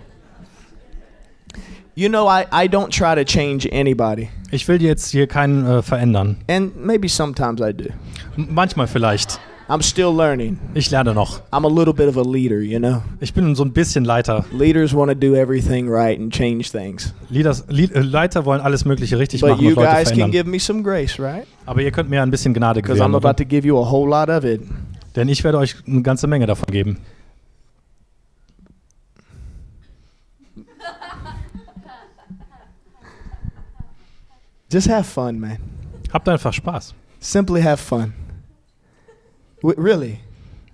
You know, I, I don't try to change anybody. Ich will jetzt hier keinen äh, verändern. And maybe sometimes I do. M manchmal vielleicht. I'm still learning. Ich lerne noch. I'm a little bit of a leader, you know? Ich bin so ein bisschen Leiter. Leaders want to do everything right and change things. Leaders, äh, Leiter wollen alles Mögliche richtig But machen you und Leute guys can give me some grace, right? Aber ihr könnt mir ein bisschen Gnade Because gewähren. I'm about to give you a whole lot of it. Denn ich werde euch eine ganze Menge davon geben. Just have fun, man. Habt einfach Spaß. Simply have fun. Really,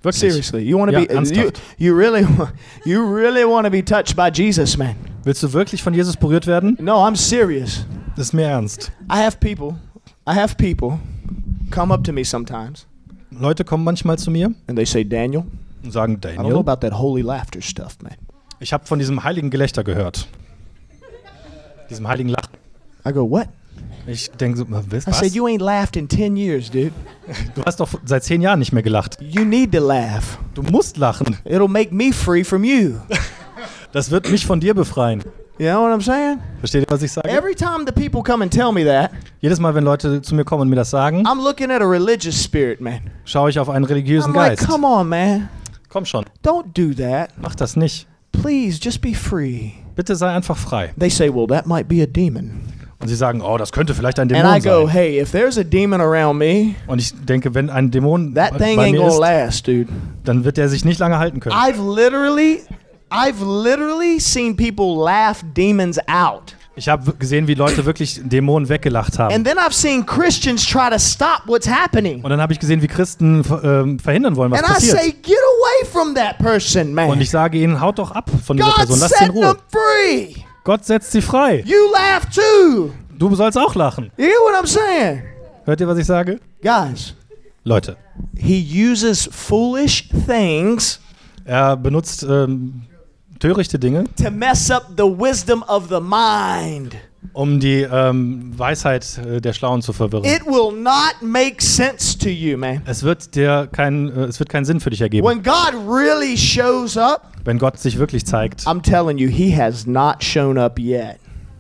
Wirklich. seriously, you want to Ja, be you, ernsthaft. you really you really want to be touched by Jesus, man. Willst du wirklich von Jesus berührt werden? No, I'm serious. Das ist mir ernst. I have people, I have people come up to me sometimes Leute kommen manchmal zu mir and they say, Daniel, und sagen, I don't know Daniel, about that holy laughter stuff, man. ich habe von diesem heiligen Gelächter gehört. Diesem heiligen Lachen. I go, what? Ich denke so, was? I said, you ain't laughed in 10 years, dude. Du hast doch seit zehn Jahren nicht mehr gelacht. You need to laugh. Du musst lachen. It'll make me free from you. Das wird mich von dir befreien. You know what I'm saying? Versteht ihr, was ich sage? Every time the people come and tell me that, Jedes Mal, wenn Leute zu mir kommen und mir das sagen, I'm looking at a religious spirit, man. schaue ich auf einen religiösen I'm like, Geist. come on, man. Komm schon, Don't do that. mach das nicht. Please, just be free. Bitte sei einfach frei. They say, well, that might be a demon. Und sie sagen, oh, das könnte vielleicht ein And I Dämon go, sein. hey, if there's a demon around me, Und ich denke, wenn ein Dämon that bei thing ain't mir gonna ist, last, dude. dann wird er sich nicht lange halten können. I've literally, I've literally seen people laugh demons out. Ich habe gesehen, wie Leute wirklich Dämonen weggelacht haben. And then I've seen Christians try to stop what's happening. Und dann habe ich gesehen, wie Christen ähm, verhindern wollen, was And I passiert. say, get away from that person, Und man. ich sage ihnen, haut doch ab von dieser God Person, lasst sie in set them Ruhe. free. Gott setzt sie frei. You laugh too. Du sollst auch lachen. You hear what I'm saying? Hört ihr, was ich sage? Guys, Leute, he uses foolish things er benutzt ähm, törichte Dinge, to mess up the wisdom of the mind. Um die ähm, Weisheit äh, der Schlauen zu verwirren. It will not make sense to you, man. Es wird dir kein, äh, es wird keinen Sinn für dich ergeben. When God really shows up, Wenn Gott sich wirklich zeigt. I'm telling you, He has not shown up yet.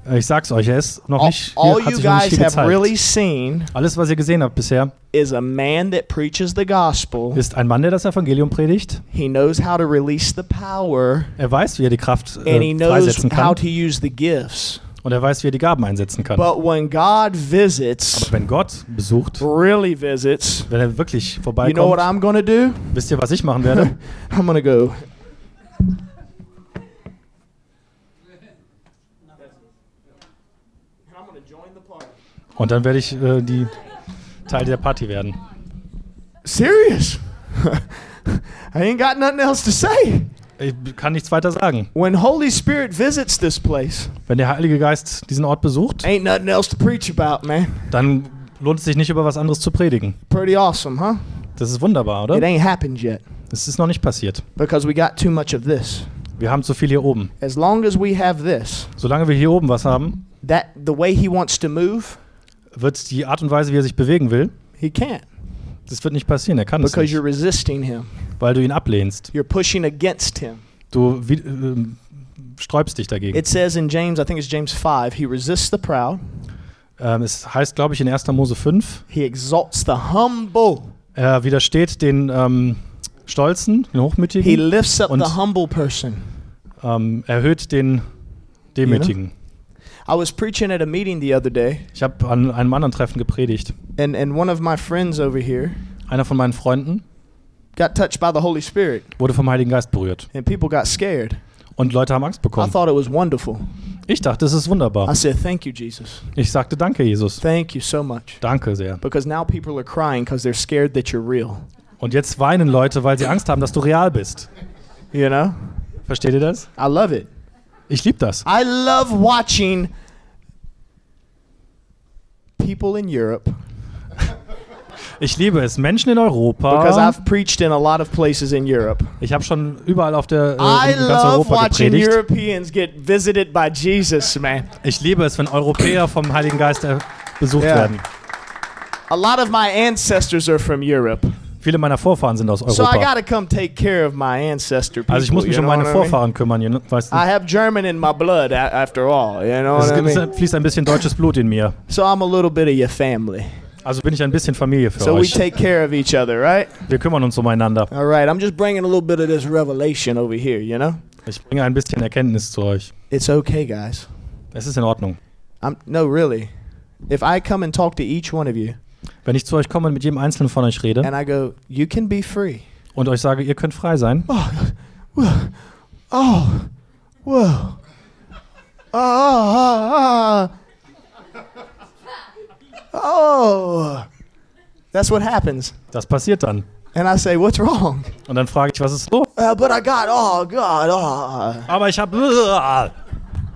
Äh, Ich sag's euch, er ist noch All, nicht, all hat you sich nicht guys hier have gezeigt. really seen Alles, was ihr gesehen habt bisher, is a man that preaches the gospel. ist ein Mann, der das Evangelium predigt. He knows how to release the power, Er weiß, wie er die Kraft and he äh, knows freisetzen how kann. to use the gifts. Und er weiß, wie er die Gaben einsetzen kann. But when God visits, Aber wenn Gott besucht, really visits, wenn er wirklich you know what vorbeikommt, I'm to do? wisst ihr, was ich machen werde? I'm to go. Und dann werde ich äh, die Teil der Party werden. Serious. I ain't got nothing else to say. Ich kann nichts weiter sagen. When Holy Spirit visits this place, Wenn der Heilige Geist diesen Ort besucht, ain't nothing else to preach about, man. dann lohnt es sich nicht über was anderes zu predigen. Pretty awesome, huh? Das ist wunderbar, It oder? ain't happened yet Das ist noch nicht passiert. because we got too much of this. Wir haben zu viel hier oben. As long as we have this, Solange wir hier oben was haben, that the way he wants to move, wird die Art und Weise, wie er sich bewegen will, he can't das wird nicht passieren. Er kann es because nicht, you're resisting him. Weil du ihn ablehnst. You're pushing against him. Du wie, ähm, sträubst dich dagegen. It says in James, I think it's James 5, he resists the proud, Ähm, es heißt, glaube ich, in 1. Mose 5, he exalts the humble. er widersteht den ähm, Stolzen, den He Hochmütigen, lifts up Und- the humble person. ähm, erhöht den Demütigen. I was preaching at a meeting the other day, Ich habe an einem anderen Treffen gepredigt. and, and one of my friends over here Einer von meinen Freunden got touched by the Holy Spirit, wurde vom Heiligen Geist berührt. and people got scared. Und Leute haben Angst I bekommen. thought it was wonderful. Ich dachte, es ist I wunderbar. said, Thank you, Jesus. Ich sagte, danke, Jesus. Thank you so much. Danke sehr. Because now people are crying because they're scared that you're real. Und jetzt weinen Leute, weil sie Angst haben, dass du real bist. You know? Versteht ihr das? I love it. Ich liebe das. I love watching people in Europe Ich liebe es. Menschen in because Europa. I've preached in a lot of places in Europe. Ich habe schon überall auf der äh, in ganz love Europa watching gepredigt. Europeans get visited by Jesus, man. Ich liebe es, wenn Europäer vom Heiligen Geist äh, besucht Ja. werden. A lot of my ancestors are from Europe. Viele meiner Vorfahren sind aus So Europa. ancestor people. Also ich muss mich um meine what I mean? Vorfahren kümmern. You know, weißt du? I have German in my blood after all, you know Es what I gibt- mean? fließt ein bisschen deutsches Blut in mir. So I'm a little bit of your family. Also bin ich ein bisschen Familie für So we euch. take care of each other, right? Wir kümmern uns umeinander. All right, I'm just bringing a little bit of this revelation over here, you know? Ich bringe ein bisschen Erkenntnis zu euch. It's okay, guys. Es ist in Ordnung. I'm no really. If I come and talk to each one of you Wenn ich zu euch komme und mit jedem Einzelnen von euch rede and I go, you can be free. und euch sage, ihr könnt frei sein, Oh, whoa, whoa. Oh, oh, oh. oh. That's what happens. das passiert dann. And I say, what's wrong? Und dann frage ich, was ist los? Uh, but I got, oh, God. Oh. Aber ich habe...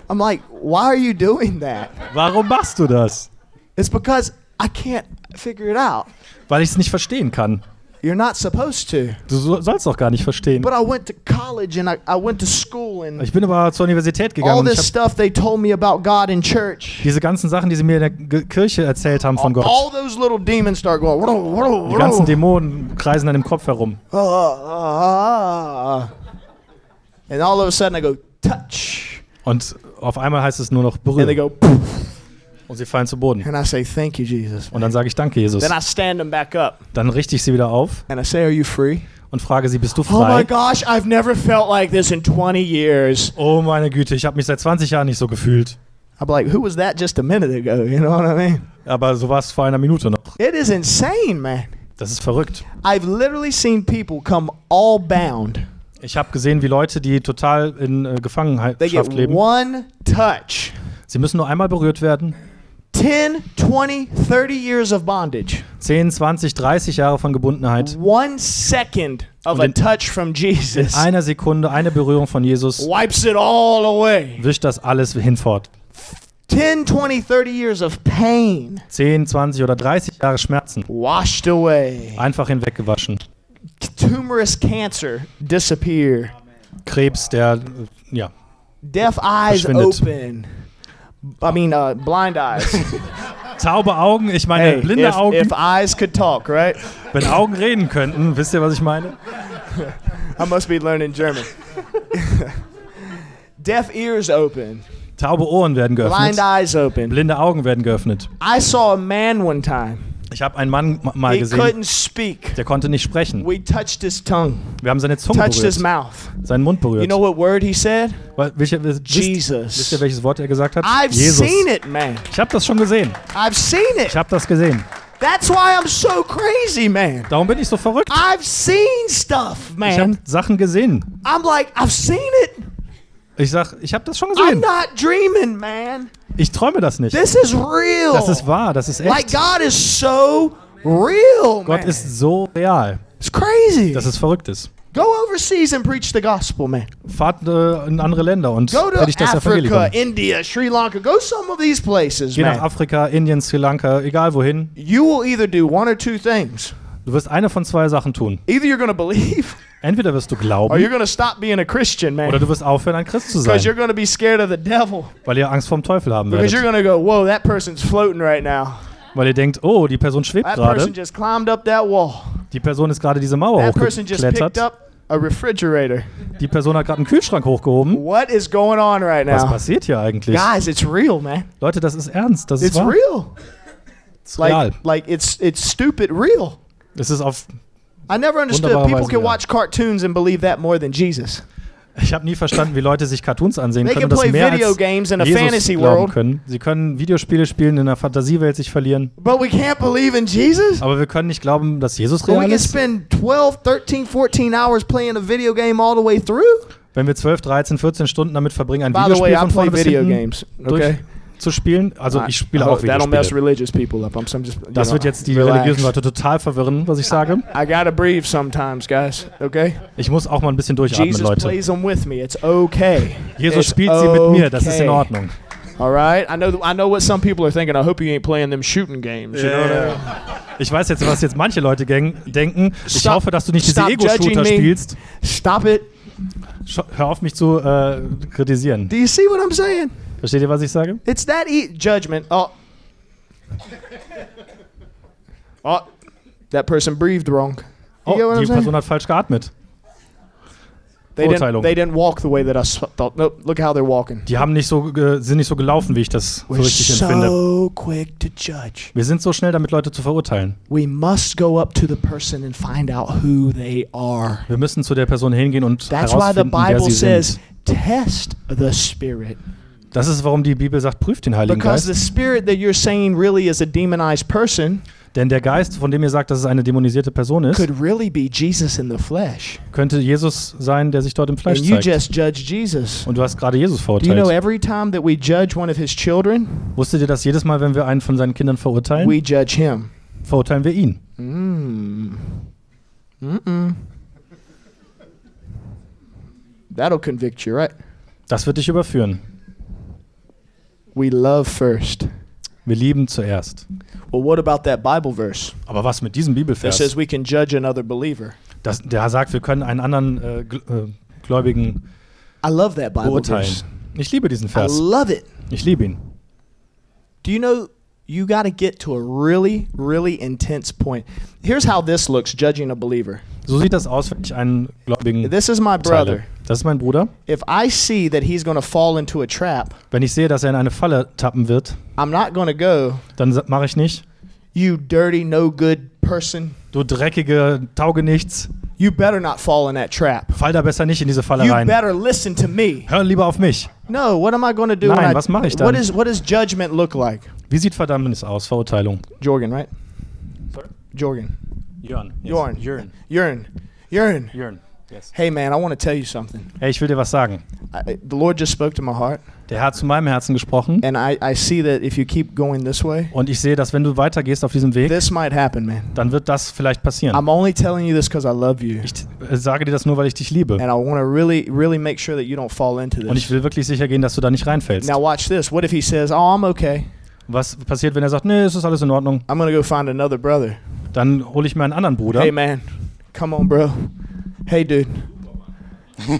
I'm like, why are you doing that? Warum machst du das? It's because I can't figure it out. Weil ich es nicht verstehen kann. You're not supposed to. Du so- sollst doch gar nicht verstehen. But I went to college and I, I went to school and Ich bin aber zur Universität gegangen all this stuff they told me about God in church. diese ganzen Sachen, die sie mir in der Kirche erzählt haben von Gott. All those little demons start going. "Whoa, whoa, Die ganzen whoa." Dämonen kreisen dann im Kopf herum. Ah, ah, ah. And all of a sudden I go touch, Und auf einmal heißt es nur noch and they berühren. go poof, Und sie fallen zu Boden. and I say thank you Jesus. Und dann sage ich Danke, Jesus. Then I stand them back up Dann richte ich sie wieder auf and I say, Are you free? und frage sie, bist du Oh my frei? gosh, I've never felt like this in 20 years. Oh meine Güte, ich habe mich seit 20 Jahren nicht so gefühlt. I'm like, who was that just a minute ago? You know what I mean? Aber so war es vor einer Minute noch. It is insane, man. Das ist verrückt. I've literally seen people come all bound. Ich habe gesehen, wie Leute, die total in äh, They Gefangenschaft get leben, one touch. sie müssen nur einmal berührt werden. 10, 20, 30 years of bondage. 10, 20, 30 Jahre von Gebundenheit. One second of Und a in- touch from In Jesus einer Sekunde, eine Berührung von Jesus wipes it all away. wischt das alles hinfort. 10, 20, 30 years of pain 10, 20 oder 30 Jahre Schmerzen. washed away. Einfach hinweggewaschen. Tumorous cancer disappear. Krebs, der, ja, Deaf eyes open. I mean, uh, blind eyes. Taube Augen, ich meine hey, blinde if, Augen. if eyes could talk, right? Wenn Augen reden könnten, wisst ihr, was ich meine? I must be learning German. Deaf ears open, Taube Ohren werden blind geöffnet. eyes open. Blinde Augen werden geöffnet. I saw a man one time. Ich habe einen Mann ma- mal He gesehen, couldn't speak. der konnte nicht sprechen. We touched his tongue, Wir haben seine Zunge touched his berührt, mouth. seinen Mund You berührt. know what word he said? Weil- wisst, wisst Jesus. ihr, welches Wort er gesagt hat? I've Jesus. seen it, man. Ich habe das schon gesehen. I've seen it. Ich habe das gesehen. That's why I'm so crazy, man. Darum bin ich so verrückt. I've seen stuff, Ich habe man. Sachen gesehen. I'm like, I've seen it. Ich sag, ich habe das schon I'm gesehen. not dreaming, man. Ich träume das nicht. This is real. Das ist wahr, das ist Like echt. God is so real, Gott man. ist so real, it's crazy. dass es verrückt ist. Go overseas and preach the gospel, man. Fahrt äh, in andere Länder und Go to predigt das Evangelium. Africa, India, Sri Lanka. Go some of these places, Geh nach man. Afrika, Indien, Sri Lanka, egal wohin. You will either do one or two things. Du wirst eine von zwei Sachen tun. Either you're going to believe Entweder wirst du or glauben you're going to stop being a Christian, oder man. du wirst aufhören, ein Christ zu Because you're sein, going to be scared of the devil. weil ihr Angst vorm Teufel haben Because you're werdet. going to go, whoa, that person's floating right now. Weil ihr denkt, oh, die Person schwebt That person gerade, just climbed up that wall. die Person ist gerade diese Mauer That person just picked hochgeklettert, up a refrigerator. die Person hat gerade einen Kühlschrank hochgehoben. What is going on right Was now? passiert hier eigentlich? Guys, it's real, man. Leute, das ist ernst, das ist It's wahr. real. Das ist real. Like, like it's it's stupid real. Es ist auf I never understood people can ja. watch cartoons and believe that more than Jesus. Ich habe nie verstanden, wie Leute sich Cartoons ansehen They können und das play mehr video als games in a Jesus fantasy glauben world, können. Sie können Videospiele spielen, in einer Fantasiewelt sich verlieren. but we can't believe in Jesus. Aber wir können nicht glauben, dass Jesus But we real can ist. spend 12, 13, 14 hours playing a video game all the way through. Wenn wir 12, 13, 14 Stunden damit verbringen, ein By the way, Videospiel I von play vorne bis video hinten games. Okay. Durchzuspielen. Also ich spiele I auch hope that'll mess Videospiele. religious people up. I'm, so I'm just. you Das know, wird jetzt die relax. religiösen Leute total verwirren, was ich sage. I gotta breathe sometimes, guys. Okay. Ich muss auch mal ein bisschen durchatmen, Jesus Leute. plays them with me. It's okay. Jesus It's spielt sie mit mir, das ist in. Ordnung. All right. I know. I know what some people are thinking. I hope you ain't playing them shooting games. You know what I mean? Ich weiß jetzt, was jetzt manche Leute denken. Ich Stop- hoffe, dass du nicht diese Ego-Shooter spielst. Stop it. Sch- Hör auf, mich zu äh, kritisieren. Do you see what I'm saying? Versteht ihr, was ich sage? It's that e- judgment. Oh. Oh. That person breathed wrong. You Oh, die? Person hat falsch geatmet. They didn't, Verurteilung. they didn't walk the way that I thought. Nope. Look how they're walking. Die haben nicht so, sind nicht so gelaufen, wie ich das We're richtig empfinde. so quick to judge. Wir sind so schnell damit, Leute zu verurteilen. We must go up to the person and find out who they are. Wir müssen zu der Person hingehen und That's why the herausfinden, wer Bible sie says, sind. test the Spirit. Das ist, warum die Bibel sagt, prüft den Heiligen Because the Geist. Spirit that you're saying really is a demonized person Denn der Geist, von dem ihr sagt, dass es eine dämonisierte Person ist, could really be Jesus in the flesh. könnte Jesus sein, der sich dort im Fleisch And you zeigt. just judge Jesus. Und du hast gerade Jesus Do you know verurteilt. every time that we judge one of his children, Wusstet ihr, dass jedes Mal, wenn wir einen von seinen Kindern verurteilen, we judge him? verurteilen wir ihn? Mm. Mm-mm. That'll convict you, right? Das wird dich überführen. We love first. Wir lieben zuerst. Well, what about that Bible verse Aber was mit diesem Bibelvers? that says we can judge another believer? Das, der sagt, wir können einen anderen äh, äh, Gläubigen I love that Bible beurteilen. verse. Ich liebe diesen Vers. I love it. Ich liebe ihn. Do you know you got to get to a really, really intense point? Here's how this looks judging a believer. So sieht das aus, wenn ich einen Gläubigen This is my brother. Das ist mein Bruder. If I see that he's going to fall into a trap, Wenn ich sehe, dass er in eine Falle tappen wird, I'm not going to go, dann mache ich nicht. you dirty, no good person. Du dreckige Taugenichts, You better not fall in that trap. fall da besser nicht in diese Falle You rein. better listen to me. Hör lieber auf mich. No, what am I going to do? Nein, was mache ich dann? What, is, what does judgment look like? Wie sieht Verdammnis aus, Verurteilung? Jorgen, right? Sorry? Jorgen. Jörn. Jorn. Jörn. Urine. Urine. Jörn. Yes. Hey, man, I want to tell you something. Hey, ich will dir was sagen. I, the Lord just spoke to my heart, Der Herr hat zu meinem Herzen gesprochen and I, I see that if you keep going this way, und ich sehe, dass wenn du weitergehst auf diesem Weg, this might happen, man. dann wird das vielleicht passieren. I'm only telling you this because I love you. Ich äh, sage dir das nur, weil ich dich liebe. And I want to really, really make sure that you don't fall into Und ich this. will wirklich sicher gehen, dass du da nicht reinfällst. Now, watch this. What if he says, Oh, I'm okay? Was passiert, wenn er sagt, nee, es ist alles in Ordnung? I'm going to go find another brother. Dann hole ich mir einen anderen Bruder. Hey, man. Come on, bro. Hey, dude.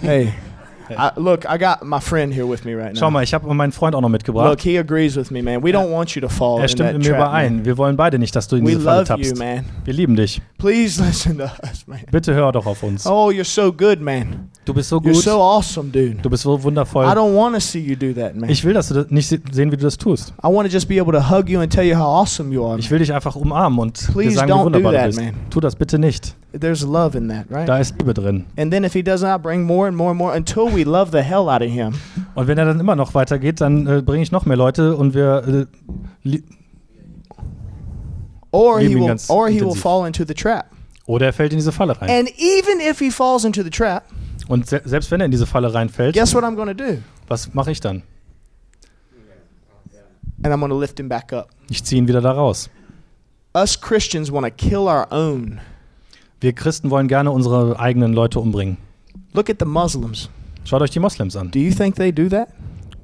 hey. I, look, I got my friend here with me right Schau now. mal, ich habe meinen Freund auch noch Look, mitgebracht. he agrees with me, man. We don't want you to fall Er in stimmt that mit mir trap, man. überein. Wir wollen beide nicht, dass du in We diese Falle love you, tappst. man. Wir lieben dich. Please listen to us, man. Bitte hör doch auf uns. Oh, you're so good, man. Du bist so You're gut. so awesome, dude. Du bist so I wundervoll. don't want to see you do that, man. Ich will, dass du das nicht se- sehen, wie du das tust. I want to just be able to hug you and tell you how awesome you are. Ich will dich einfach umarmen und dir sagen, wie don't wunderbar do du that, bist. man. Tu das bitte nicht. There's love in that, right? Da ist Liebe drin. And then if he does not bring more and more and more until we love the hell out of him. Und wenn er dann immer noch weitergeht, dann äh, bringe ich noch mehr Leute und wir äh, Or he will or he will fall into the trap. oder er fällt in diese Falle rein. And even if he falls into the trap, Und se selbst wenn er in diese Falle reinfällt, guess what I'm going to do? was mache ich dann? And I'm going to lift him back up. Ich ziehe ihn wieder da raus. Us Christians want to kill our own. Wir Christen wollen gerne unsere eigenen Leute umbringen. Look at the Muslims. Schaut euch die Moslems an. Do you think they do that?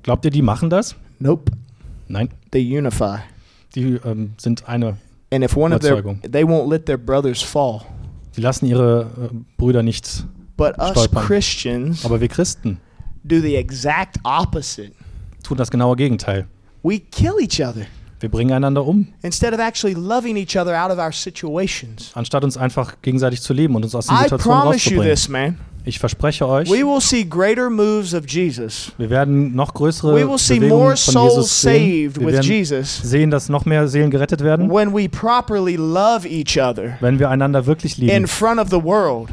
Glaubt ihr, die machen das? Nope. Nein, They unify. die ähm, sind eine. And if one of their Überzeugung. they won't let their brothers fall. Die lassen ihre äh, Brüder nicht. But us Stolpern. Christians Aber wir Christen do the exact opposite. tun das genaue Gegenteil. We kill each other Wir bringen einander um, instead of actually loving each other out of our situations. anstatt uns einfach gegenseitig zu lieben und uns aus den I Situationen promise you rauszubringen. this, man. Ich verspreche euch, We will see greater moves of Jesus. wir werden noch größere We will see Bewegungen more von souls Jesus sehen. saved Wir with werden Jesus sehen, dass noch mehr Seelen gerettet werden, when we properly love each other wenn wir einander wirklich in lieben, front of the world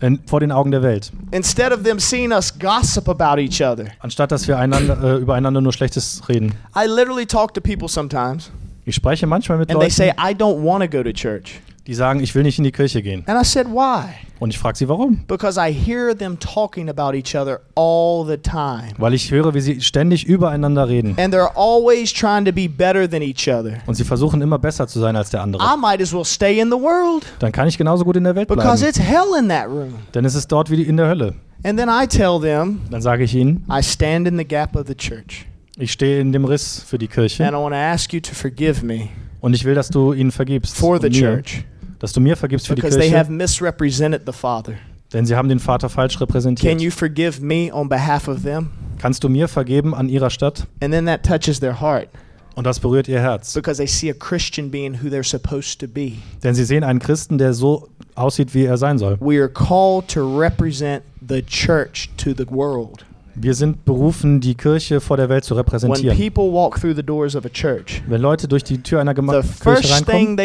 in, vor den Augen der Welt. instead of them seeing us gossip about each other. Anstatt dass wir einander, äh, übereinander nur Schlechtes reden. I literally talk to people sometimes Ich spreche manchmal mit and they say, Leuten, I don't want to go to church. Die sagen, ich will nicht in die Kirche gehen. And I said, Why? Und ich frage sie, warum? Because I hear them talking about each other all the time. Weil ich höre, wie sie ständig übereinander reden. And they're always trying to be better than each other. Und sie versuchen immer besser zu sein als der andere. I might as well stay in the world Dann kann ich genauso gut in der Welt because bleiben. it's hell in that room. Denn es ist dort wie in der Hölle. And then I tell them, Dann sage ich ihnen, I stand in the gap of the church. ich stehe in dem Riss für die And Kirche I want to ask you to forgive me und ich will, dass du ihnen vergibst. for the church Dass du mir vergibst für die because they have Kirche, misrepresented the Father. denn sie haben den Vater falsch Can repräsentiert. you forgive me on behalf of them? Kannst du mir vergeben an ihrer Stadt? And then that touches their heart Und das berührt ihr Herz. because they see a Christian being who they're supposed to be. Denn sie sehen einen Christen, der so aussieht, wie er sein soll. We are called to represent the church to the world. Wir sind berufen, die Kirche vor der Welt zu When repräsentieren. people walk through the doors of a church, Wenn Leute durch die Tür einer Kirche first reinkommen,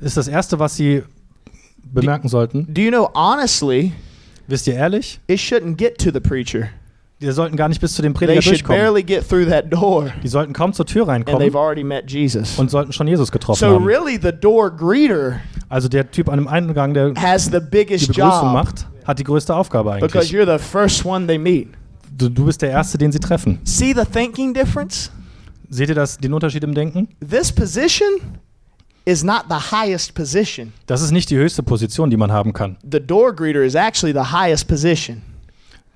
ist das Erste, was sie bemerken sollten. Do you know, honestly, Wisst ihr ehrlich? it shouldn't get to the preacher. Die sollten gar nicht bis zu dem They Prediger should durchkommen. barely get through that door, Die sollten kaum zur Tür and they've reinkommen already met Jesus. und sollten schon Jesus getroffen So, haben. really, the door greeter Also der Typ an dem Eingang, der die has the biggest Begrüßung job macht, hat die größte Aufgabe because eigentlich. you're the first one they meet. Du, du bist der Erste, den sie treffen. See the thinking difference? Seht ihr das, den Unterschied im Denken? This position is not the highest position. Das ist nicht die höchste Position, die man haben kann. The door greeter is actually the highest position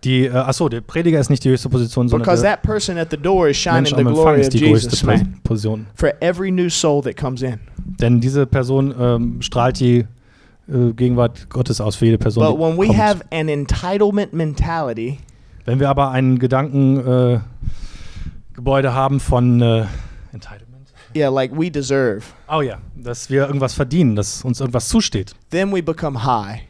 Die, äh, achso, der Prediger ist nicht die höchste Position, sondern because der that person at the door is shining Mensch the am Empfang glory of ist die größte Jesus, man, Position. for every new soul that comes in. Denn diese Person ähm, strahlt die äh, Gegenwart Gottes aus für jede Person, But when die we kommt. have an entitlement mentality, Wenn wir aber ein Gedankengebäude äh, Gebäude haben von äh, Entitlement. Yeah, like we deserve, Oh ja, dass wir irgendwas verdienen, dass uns irgendwas zusteht. then we become high.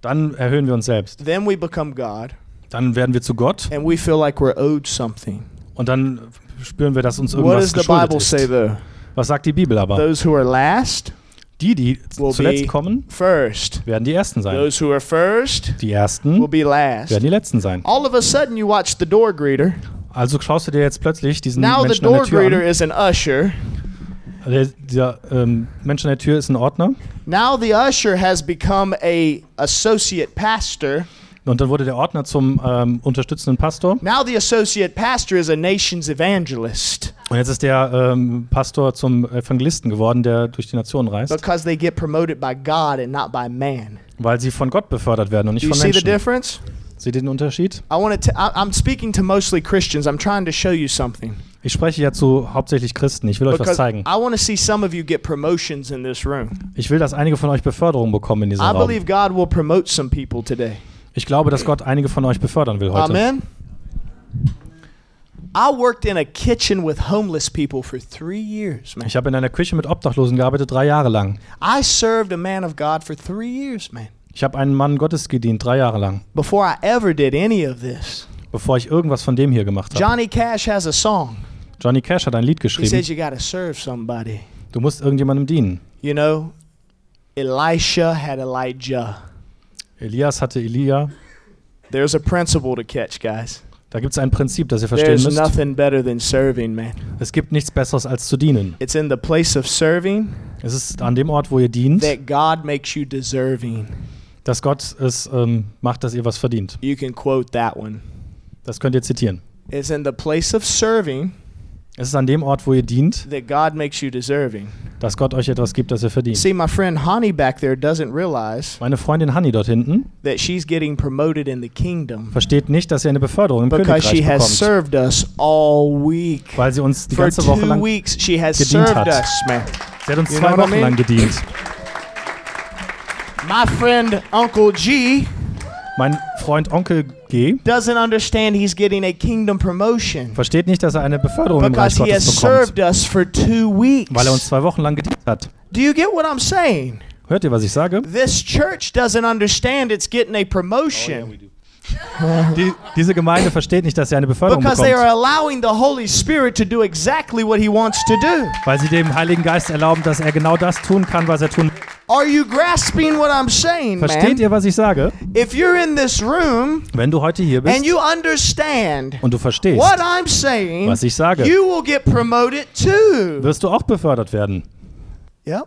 Dann erhöhen wir uns selbst. Then we become God, Dann werden wir zu Gott and we feel like we're owed something. und dann spüren wir, dass uns What irgendwas does the geschuldet Bible say ist. though? Was sagt die Bibel aber? Those who are last Die, die will zuletzt be kommen, first. werden die Ersten sein. Those who are first Die will Ersten be last. werden die Letzten sein. All of a sudden, you watch the door greeter. Also schaust du dir jetzt plötzlich diesen Now the Menschen an door der Tür greeter an. is an usher. Der, der ähm, Mensch an der Tür ist ein Ordner. Now the usher has become a associate pastor. Und dann wurde der Ordner zum ähm, unterstützenden Pastor. Now the associate pastor is a nation's evangelist Und jetzt ist der ähm, Pastor zum Evangelisten geworden, der durch die Nationen reist, because they get promoted by God and not by man. weil sie von Gott befördert werden und nicht Do you von see the Menschen. difference? Seht ihr den Unterschied? I want to. I'm speaking to mostly Christians. I'm trying to show you something Ich spreche ja zu hauptsächlich Christen. Ich will euch was because zeigen. I want to see some of you get promotions in this room. Ich will, dass einige von euch Beförderung bekommen in diesem I Raum. believe God will promote some people today. Ich glaube, dass Gott einige von euch befördern will heute. Amen. I worked in a kitchen with homeless people for three years, man. Ich habe in einer Küche mit Obdachlosen gearbeitet, drei Jahre lang. I served a man of God for three years, man. Ich habe einen Mann Gottes gedient, drei Jahre lang, Before I ever did any of this. bevor ich irgendwas von dem hier gemacht habe. Johnny Cash has a song. Johnny Cash hat ein Lied He geschrieben. Du musst irgendjemandem dienen. You know, Elisha had Elijah. Elias hatte Elia. There's a principle to catch, guys. Da gibt es ein Prinzip, das ihr verstehen There's müsst. nothing better than serving, man. Es gibt nichts Besseres als zu dienen. It's in the place of serving Es ist an dem Ort, wo ihr dient, that God makes you deserving. dass Gott es ähm, macht, dass ihr was verdient. You can quote that one. Das könnt ihr zitieren. It's in the place of serving Es ist an dem Ort, wo ihr dient, that God makes you deserving. dass Gott euch etwas gibt, das ihr verdient. See, my friend Hani back there doesn't realize Meine Freundin Hanni dort hinten that she's getting promoted in the kingdom versteht nicht, dass sie eine Beförderung im because she Königreich has bekommt, served us all week. weil sie uns die For ganze Woche two lang, weeks, she has gedient served hat. us, man. sie hat uns You zwei know what I Wochen lang mean? gedient. My friend Uncle G Mein Freund Onkel G doesn't understand he's getting a kingdom promotion versteht nicht, dass er eine Beförderung im Reich because he has Gottes bekommt, served us for two weeks. weil er uns zwei Wochen lang gedient hat. Do you get what I'm saying? Hört ihr, was ich sage? This church doesn't understand it's getting a promotion Die, diese Gemeinde versteht nicht, dass sie eine Beförderung because they are bekommt, allowing the Holy Spirit to do exactly what he wants to do. weil sie dem Heiligen Geist erlauben, dass er genau das tun kann, was er tun will. Are you grasping what I'm saying, Versteht man? ihr, was ich sage? If you're in this room Wenn du heute hier bist and you understand und du verstehst, what I'm saying, was ich sage, you will get promoted too. wirst du auch befördert werden. Yep.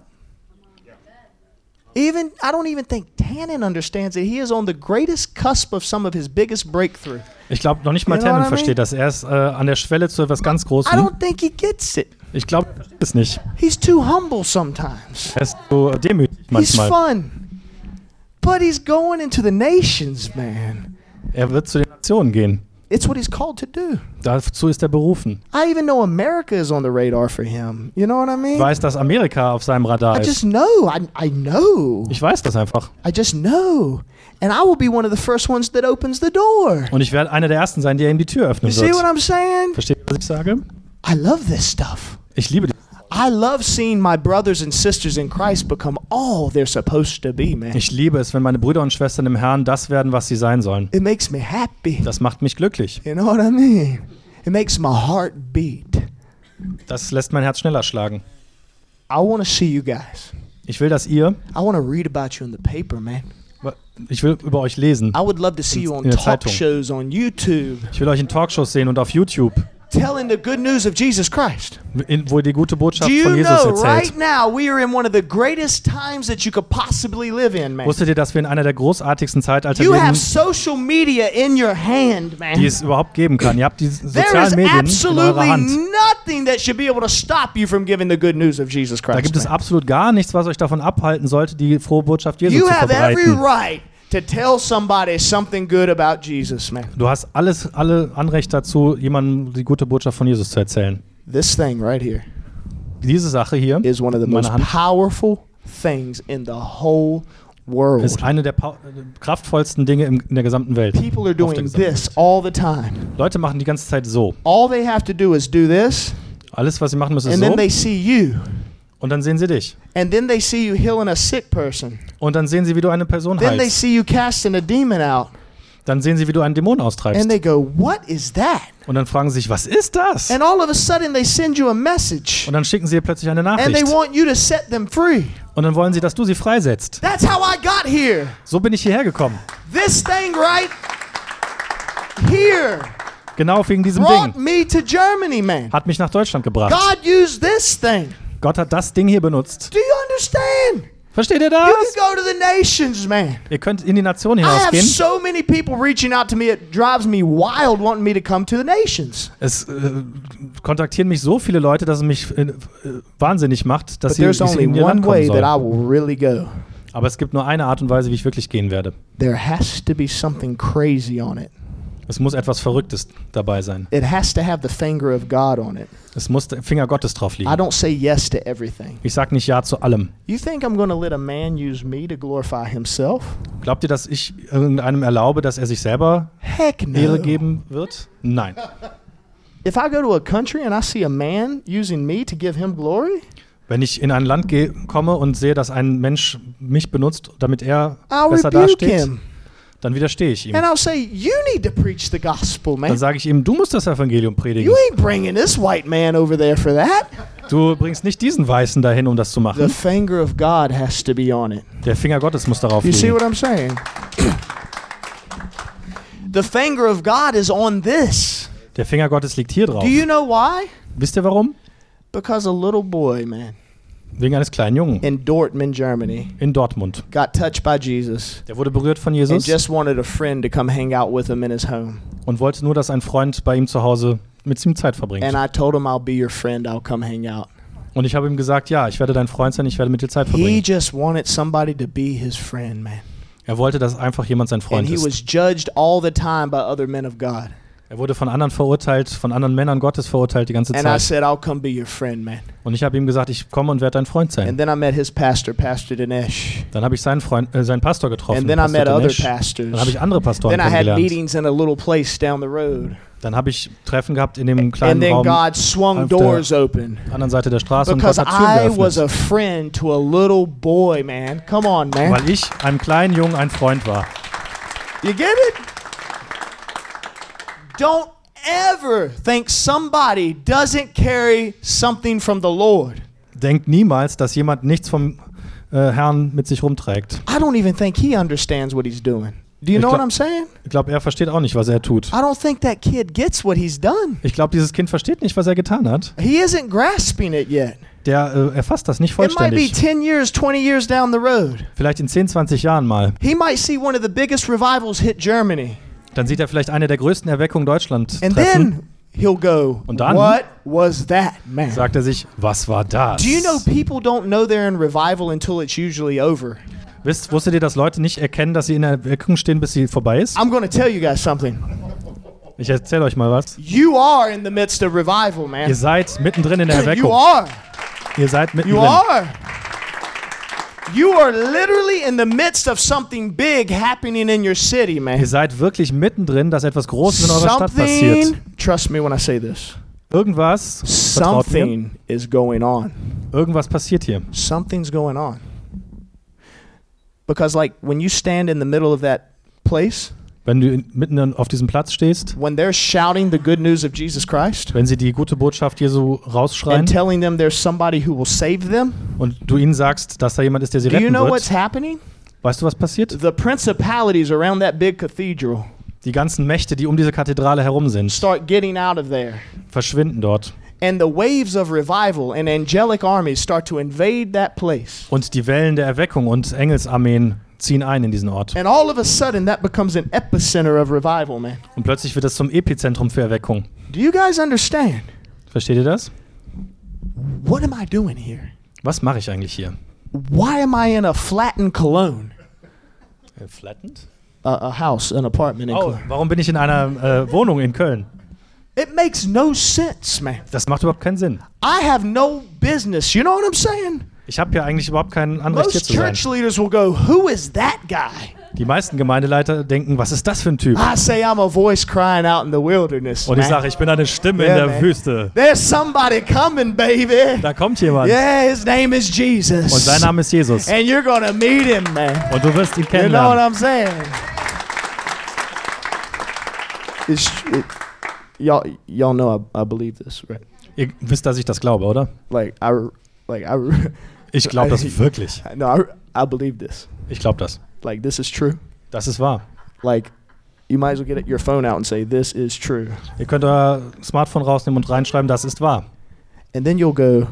Even I don't even think Tannen understands that he is on the greatest cusp of some of his biggest breakthrough. Ich glaube, noch nicht mal You know what Tannen I mean? versteht das. Er ist äh, an der Schwelle zu etwas ganz I Großem. don't think he gets it. Ich glaube, er versteht es nicht. He's too humble sometimes. Er ist so demütig He's manchmal. fun. But he's going into the nations, man. Er wird zu den Nationen gehen. It's what he's called to do. Dazu ist er berufen. I even know America is on the radar for him. You know what I Ich mean? weiß, dass Amerika auf seinem Radar I just ist. know. I, I know. Ich weiß das einfach. I just know. And I will be one of the first ones that opens the door. Und ich werde einer der Ersten sein, der ihm die Tür You öffnen see what. I'm saying? Versteht was ich sage? I love this stuff. Ich liebe die. I love seeing my brothers and sisters in Christ become all they're supposed to be, man. Ich liebe es, wenn meine Brüder und Schwestern im Herrn das werden, was sie sein sollen. It makes me happy. Das macht mich glücklich. You know what I mean? It makes my heart beat. Das lässt mein Herz schneller schlagen. I want to see you guys. Ich will, dass ihr, I want to read about you in the paper, man. ich will über euch lesen. I would love to see you on talk shows on YouTube Ich will euch in Talkshows sehen und auf YouTube, telling the good news of Jesus Christ. in, wo die gute Botschaft Do von you Jesus know erzählt. right now we are in one of the greatest times that you could possibly live in, man? Wusstet ihr, dass wir in einer der großartigsten Zeitalter You leben, have social media in your hand, man. die es überhaupt geben kann? Ihr habt die sozialen Medien in eurer Hand. nothing that should be able to stop you from giving the good news of Jesus Da Christ. gibt es absolut gar nichts, was euch davon abhalten sollte, die frohe Botschaft Jesu You zu have every verbreiten. right to tell somebody something good about Jesus, man. Du hast alles, alle Anrecht dazu, jemandem die gute Botschaft von Jesus zu erzählen. This thing right here Diese Sache hier is one of the most Hand powerful things in the whole world. ist eine der äh, kraftvollsten Dinge im, in der gesamten Welt. People are doing this all the time. Leute machen die ganze Zeit so. All they have to do is do this, Alles, was sie machen müssen, ist and then so. they see you. Und dann sehen sie dich. And then they see you healing a sick person. Und dann sehen sie, wie du eine Person Then they heilst. see you casting a demon out. Dann sehen sie, wie du einen Dämon austreibst. And they go, What is that? Und dann fragen sie sich, was ist das? And all of a sudden they send you a message. Und dann schicken sie dir plötzlich eine And they Nachricht. want you to set them free. Und dann wollen sie, dass du sie freisetzt. That's how I got here. So bin ich hierher gekommen. This thing right here Genau wegen diesem Ding. me to Germany, man. Hat mich nach Deutschland gebracht. God used this thing. Gott hat das Ding hier benutzt. Do you understand? Versteht ihr You das? can go to the nations, man. Ihr könnt in die Nation I have hinausgehen. so many people reaching out to me. It drives me wild wanting me to come to the nations. Es äh, kontaktieren mich so viele Leute, dass es mich äh, wahnsinnig macht, dass But sie, there's dass sie only in ihr Land one way that. I will really go. Aber es gibt nur eine Art und Weise, wie ich wirklich gehen werde. There has to be something crazy on it. Es muss etwas Verrücktes dabei sein. It has to have the finger of God on it. Es muss der Finger Gottes drauf I liegen. don't say yes to everything. Ich sage nicht Ja zu allem. You think I'm going to let a man use me to glorify himself? Glaubt ihr, dass ich irgendeinem erlaube, dass er sich selber Heck no. Ehre geben wird? Nein. If I go to a country and I see a man using me to give him glory, Wenn ich in ein Land gehe, komme und sehe, dass ein Mensch mich benutzt, damit er I'll besser dasteht, him. Dann widerstehe ich ihm. And I'll say, You need to preach the gospel, Dann man. sage ich ihm, du musst das Evangelium predigen. You ain't bringing this white man over there for that. Du bringst nicht diesen Weißen dahin, um das zu The machen. finger of God has to be on it. Der Finger Gottes muss darauf You see liegen. what I'm saying? the finger of God is on this. Der Finger Gottes liegt hier drauf. Do you know why? Wisst ihr warum? Because a little boy, man, Wegen eines kleinen Jungen in Dortmund, Germany, in Dortmund. got touched by Jesus Der wurde berührt von and Jesus just wanted a friend to come hang out with him in his home. und wollte nur, dass ein Freund bei ihm zu Hause mit ihm Zeit verbringt. And I told him, I'll be your friend. I'll come hang out. Und ich habe ihm gesagt, ja, ich werde dein Freund sein, ich werde mit dir Zeit He verbringen. just wanted somebody to be his friend, man. Er wollte, dass einfach jemand sein And Freund he ist. was judged all the time by other men of God. Er wurde von anderen verurteilt, von anderen Männern Gottes verurteilt die ganze And I Zeit. said, I'll come be your friend, man. Und ich habe ihm gesagt, ich komme und werde dein Freund sein. And then I met his pastor, Pastor Dinesh. Dann habe ich seinen Freund, äh, seinen Pastor getroffen. And then I Pastor met other Dinesh. pastors. Dann habe ich andere Pastoren Then I had kennengelernt. meetings in a little place down the road. Dann habe ich Treffen gehabt in dem And kleinen then Raum God swung auf der doors open. anderen Seite der Straße und Gott Because hat Türen I was geöffnet. a friend to a little boy, man. Come on, man. Weil ich einem kleinen Jungen ein Freund war. You get it? Don't ever think somebody doesn't carry something from the Lord. Denkt niemals, dass jemand nichts vom äh, Herrn mit sich rumträgt. I don't even think he understands what he's doing. Do you Ich know what glaub- I'm saying? Ich glaube, er versteht auch nicht, was er tut. I don't think that kid gets what he's done. Ich glaube, dieses Kind versteht nicht, was er getan hat. He isn't grasping it yet. Der äh, erfasst das nicht It might be vollständig. 10 years, 20 years down the road. Vielleicht in 10, 20 Jahren mal. He might see one of the biggest revivals hit Germany. Dann sieht er vielleicht eine der größten Erweckungen Deutschland And treffen. then he'll go, Und dann- What was that, man? Sagt er sich, was war das? Do you know people don't know they're in revival until it's usually over? Wisst, wusstet ihr, dass Leute nicht erkennen, dass sie in der Erweckung stehen, bis sie vorbei ist? I'm to tell you guys something. Ich erzähle euch mal was. You are in the midst of revival, man. Ihr seid mittendrin in der You Erweckung. are. Ihr seid You mittendrin. are. You are literally in the midst of something big happening in your city, man. Ihr seid wirklich mittendrin, dass etwas Großes in eurer Stadt passiert. Trust me when I say this, Irgendwas, something is going on. irgendwas passiert hier. Something's going on. Because, like, when you stand in the middle of that place, Wenn du mitten auf diesem Platz stehst, when they're shouting the good news of Jesus Christ wenn sie die gute Botschaft Jesu rausschreien and telling them there's somebody who will save them, und du ihnen sagst, dass da jemand ist, der sie do you retten know what's wird, happening? weißt du, was passiert? The principalities around that big cathedral Die ganzen Mächte, die um diese Kathedrale herum sind, start getting out of there. verschwinden dort. And the waves of revival and angelic armies start to invade that place. Und die Wellen der Erweckung und Engelsarmeen ziehen ein in diesen Ort. And all of a sudden, that becomes an epicenter of revival, man. Und plötzlich wird es zum Epizentrum für Erweckung. Do you guys understand? Versteht ihr das? What am I doing here? Was mache ich eigentlich hier? Why am I in a flattened Cologne? Flattened? A, a house, an apartment in Oh, Cologne. warum bin ich in einer äh, Wohnung in Köln? It makes no sense, man. Das macht überhaupt keinen Sinn. I have no business. You know what I'm saying? Ich habe hier eigentlich überhaupt kein Anrecht hier Most zu sein. leaders will go, Who is that guy? Die meisten Gemeindeleiter denken, was ist das für ein Typ? I say I'm a voice crying out in the wilderness. Und ich sage, ich bin eine Stimme Yeah, in der man. Wüste. There's somebody coming, baby. Da kommt jemand. Yeah, his name is Jesus. Und sein Name ist Jesus. And you're gonna meet him, man. Und du wirst ihn You know what kennenlernen. I'm saying? It's, it, y'all, y'all know I, I believe this, right? Ihr wisst, dass ich das glaube, oder? Like I, like I, Ich glaube das wirklich. no, I, I believe this. Ich glaube das. Like this is true. Das ist wahr. Like you might as well get your phone out and say this is true, Ihr könnt euer Smartphone rausnehmen und reinschreiben, das ist wahr. and then you'll go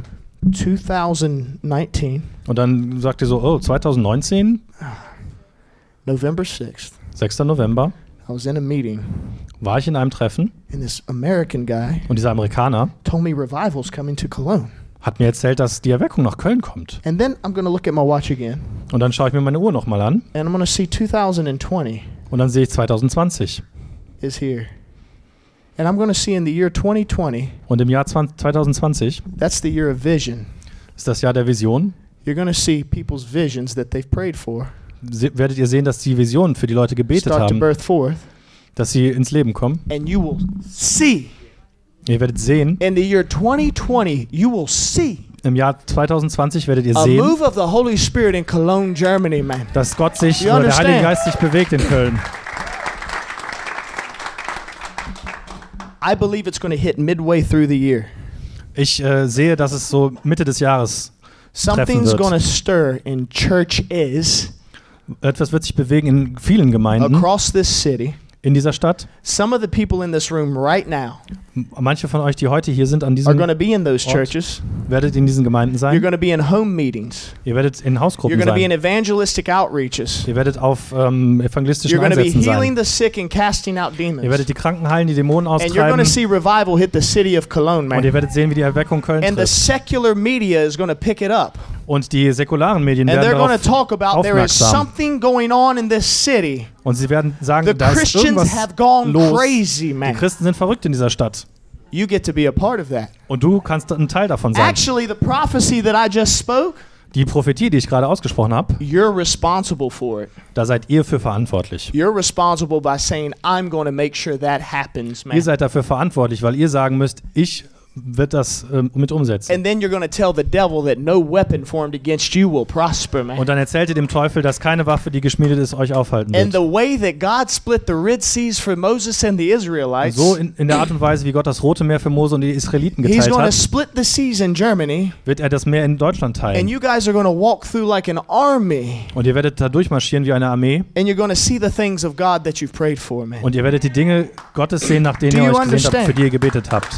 2019, Und dann sagt ihr so, oh, 2019, November 6th. 6. November, I was in a meeting, war ich in einem Treffen and this American guy und dieser Amerikaner told me revival's coming to Cologne. Hat mir erzählt, dass die Erweckung nach Köln kommt. And then I'm going to look at my watch again, Und dann schaue ich mir meine Uhr nochmal an and I'm going to see 2020. und dann sehe ich 2020. is here. And I'm going to see in the year 2020, Und im Jahr 20, 2020 that's the year of vision. ist das Jahr der Vision. You're going to see people's visions that they've prayed for Se werdet ihr sehen, dass die Visionen für die Leute gebetet start to haben, birth forth. dass sie ins Leben kommen. And you will see Ihr werdet sehen, in the year 2020, you will see im Jahr 2020 werdet ihr sehen, move of the Holy Spirit in Cologne, Germany, man. dass Gott sich, You oder der Heilige understand? Geist sich bewegt in Köln. I believe it's going to hit midway through the year. Ich äh, sehe, dass es so Mitte des Jahres Something's wird. going to stir in churches etwas wird sich bewegen in vielen Gemeinden across this city. In dieser Stadt. Some of the people in this room right now Manche von euch, die heute hier sind an are diesem, going to be in those Ort. churches. werdet in diesen Gemeinden You're sein. going to be in home meetings. Ihr werdet in You're Hausgruppen going to be in sein. evangelistic outreaches. Ihr werdet auf ähm, evangelistischen You're going to be Einsätzen healing sein. the sick and casting out Ihr demons. werdet die Kranken heilen, die Dämonen And you're going austreiben. to see revival hit the city of Cologne, Und ihr man. werdet sehen, wie die Erweckung Köln And the trifft. secular media is going to pick it up. Und die säkularen Medien And werden darauf, talk about there is aufmerksam. something going on in this city. und sie werden sagen, The da ist irgendwas have gone los. crazy, Die. Christen sind verrückt in dieser Stadt. You get to be a part of that. Und du kannst ein Teil davon sein. Actually, the prophecy that I just spoke, Die Prophetie, die ich gerade ausgesprochen habe, you're responsible for it. da seid ihr für verantwortlich. You're responsible by saying, I'm going to make sure that happens, man. Ihr seid dafür verantwortlich, weil ihr sagen müsst, ich wird das ähm, mit umsetzen. Und dann erzählt ihr dem Teufel, dass keine Waffe, die geschmiedet ist, euch aufhalten wird. So in, in der Art und Weise, wie Gott das Rote Meer für Mose und die Israeliten geteilt hat, Germany, wird er das Meer in Deutschland and teilen. like Und ihr werdet da durchmarschieren wie eine Armee. Und ihr werdet die Dinge Gottes sehen, nach denen ihr euch gesehnt habt, für die ihr gebetet habt.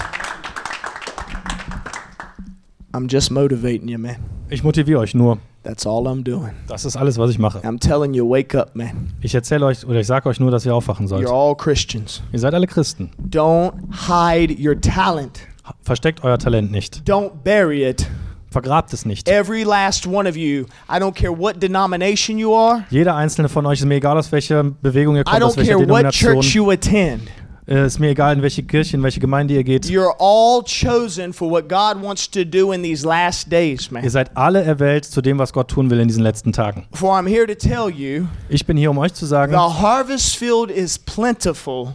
I'm just motivating you, man. Ich motiviere euch nur. That's all I'm doing. Das ist alles, was ich mache. I'm telling you, wake up, man. Ich erzähle euch oder ich sage euch nur, dass ihr aufwachen sollt. You're all Christians. Ihr seid alle Christen. Don't hide your talent. Versteckt euer Talent nicht. Don't bury it. Vergrabt es nicht. Every last one of you, I don't care what denomination you are, Jeder einzelne von euch ist mir egal, aus welcher Bewegung ihr I kommt, aus don't welcher care what church Denomination. you attend. Äh, ist mir egal, in welche Kirche, in welche Gemeinde ihr geht. You're all chosen for what God wants to do in these last days, Ihr man. seid alle erwählt zu dem, was Gott tun will in diesen letzten Tagen. For I'm here to tell you, Ich bin hier, um euch zu sagen, the harvest field is plentiful,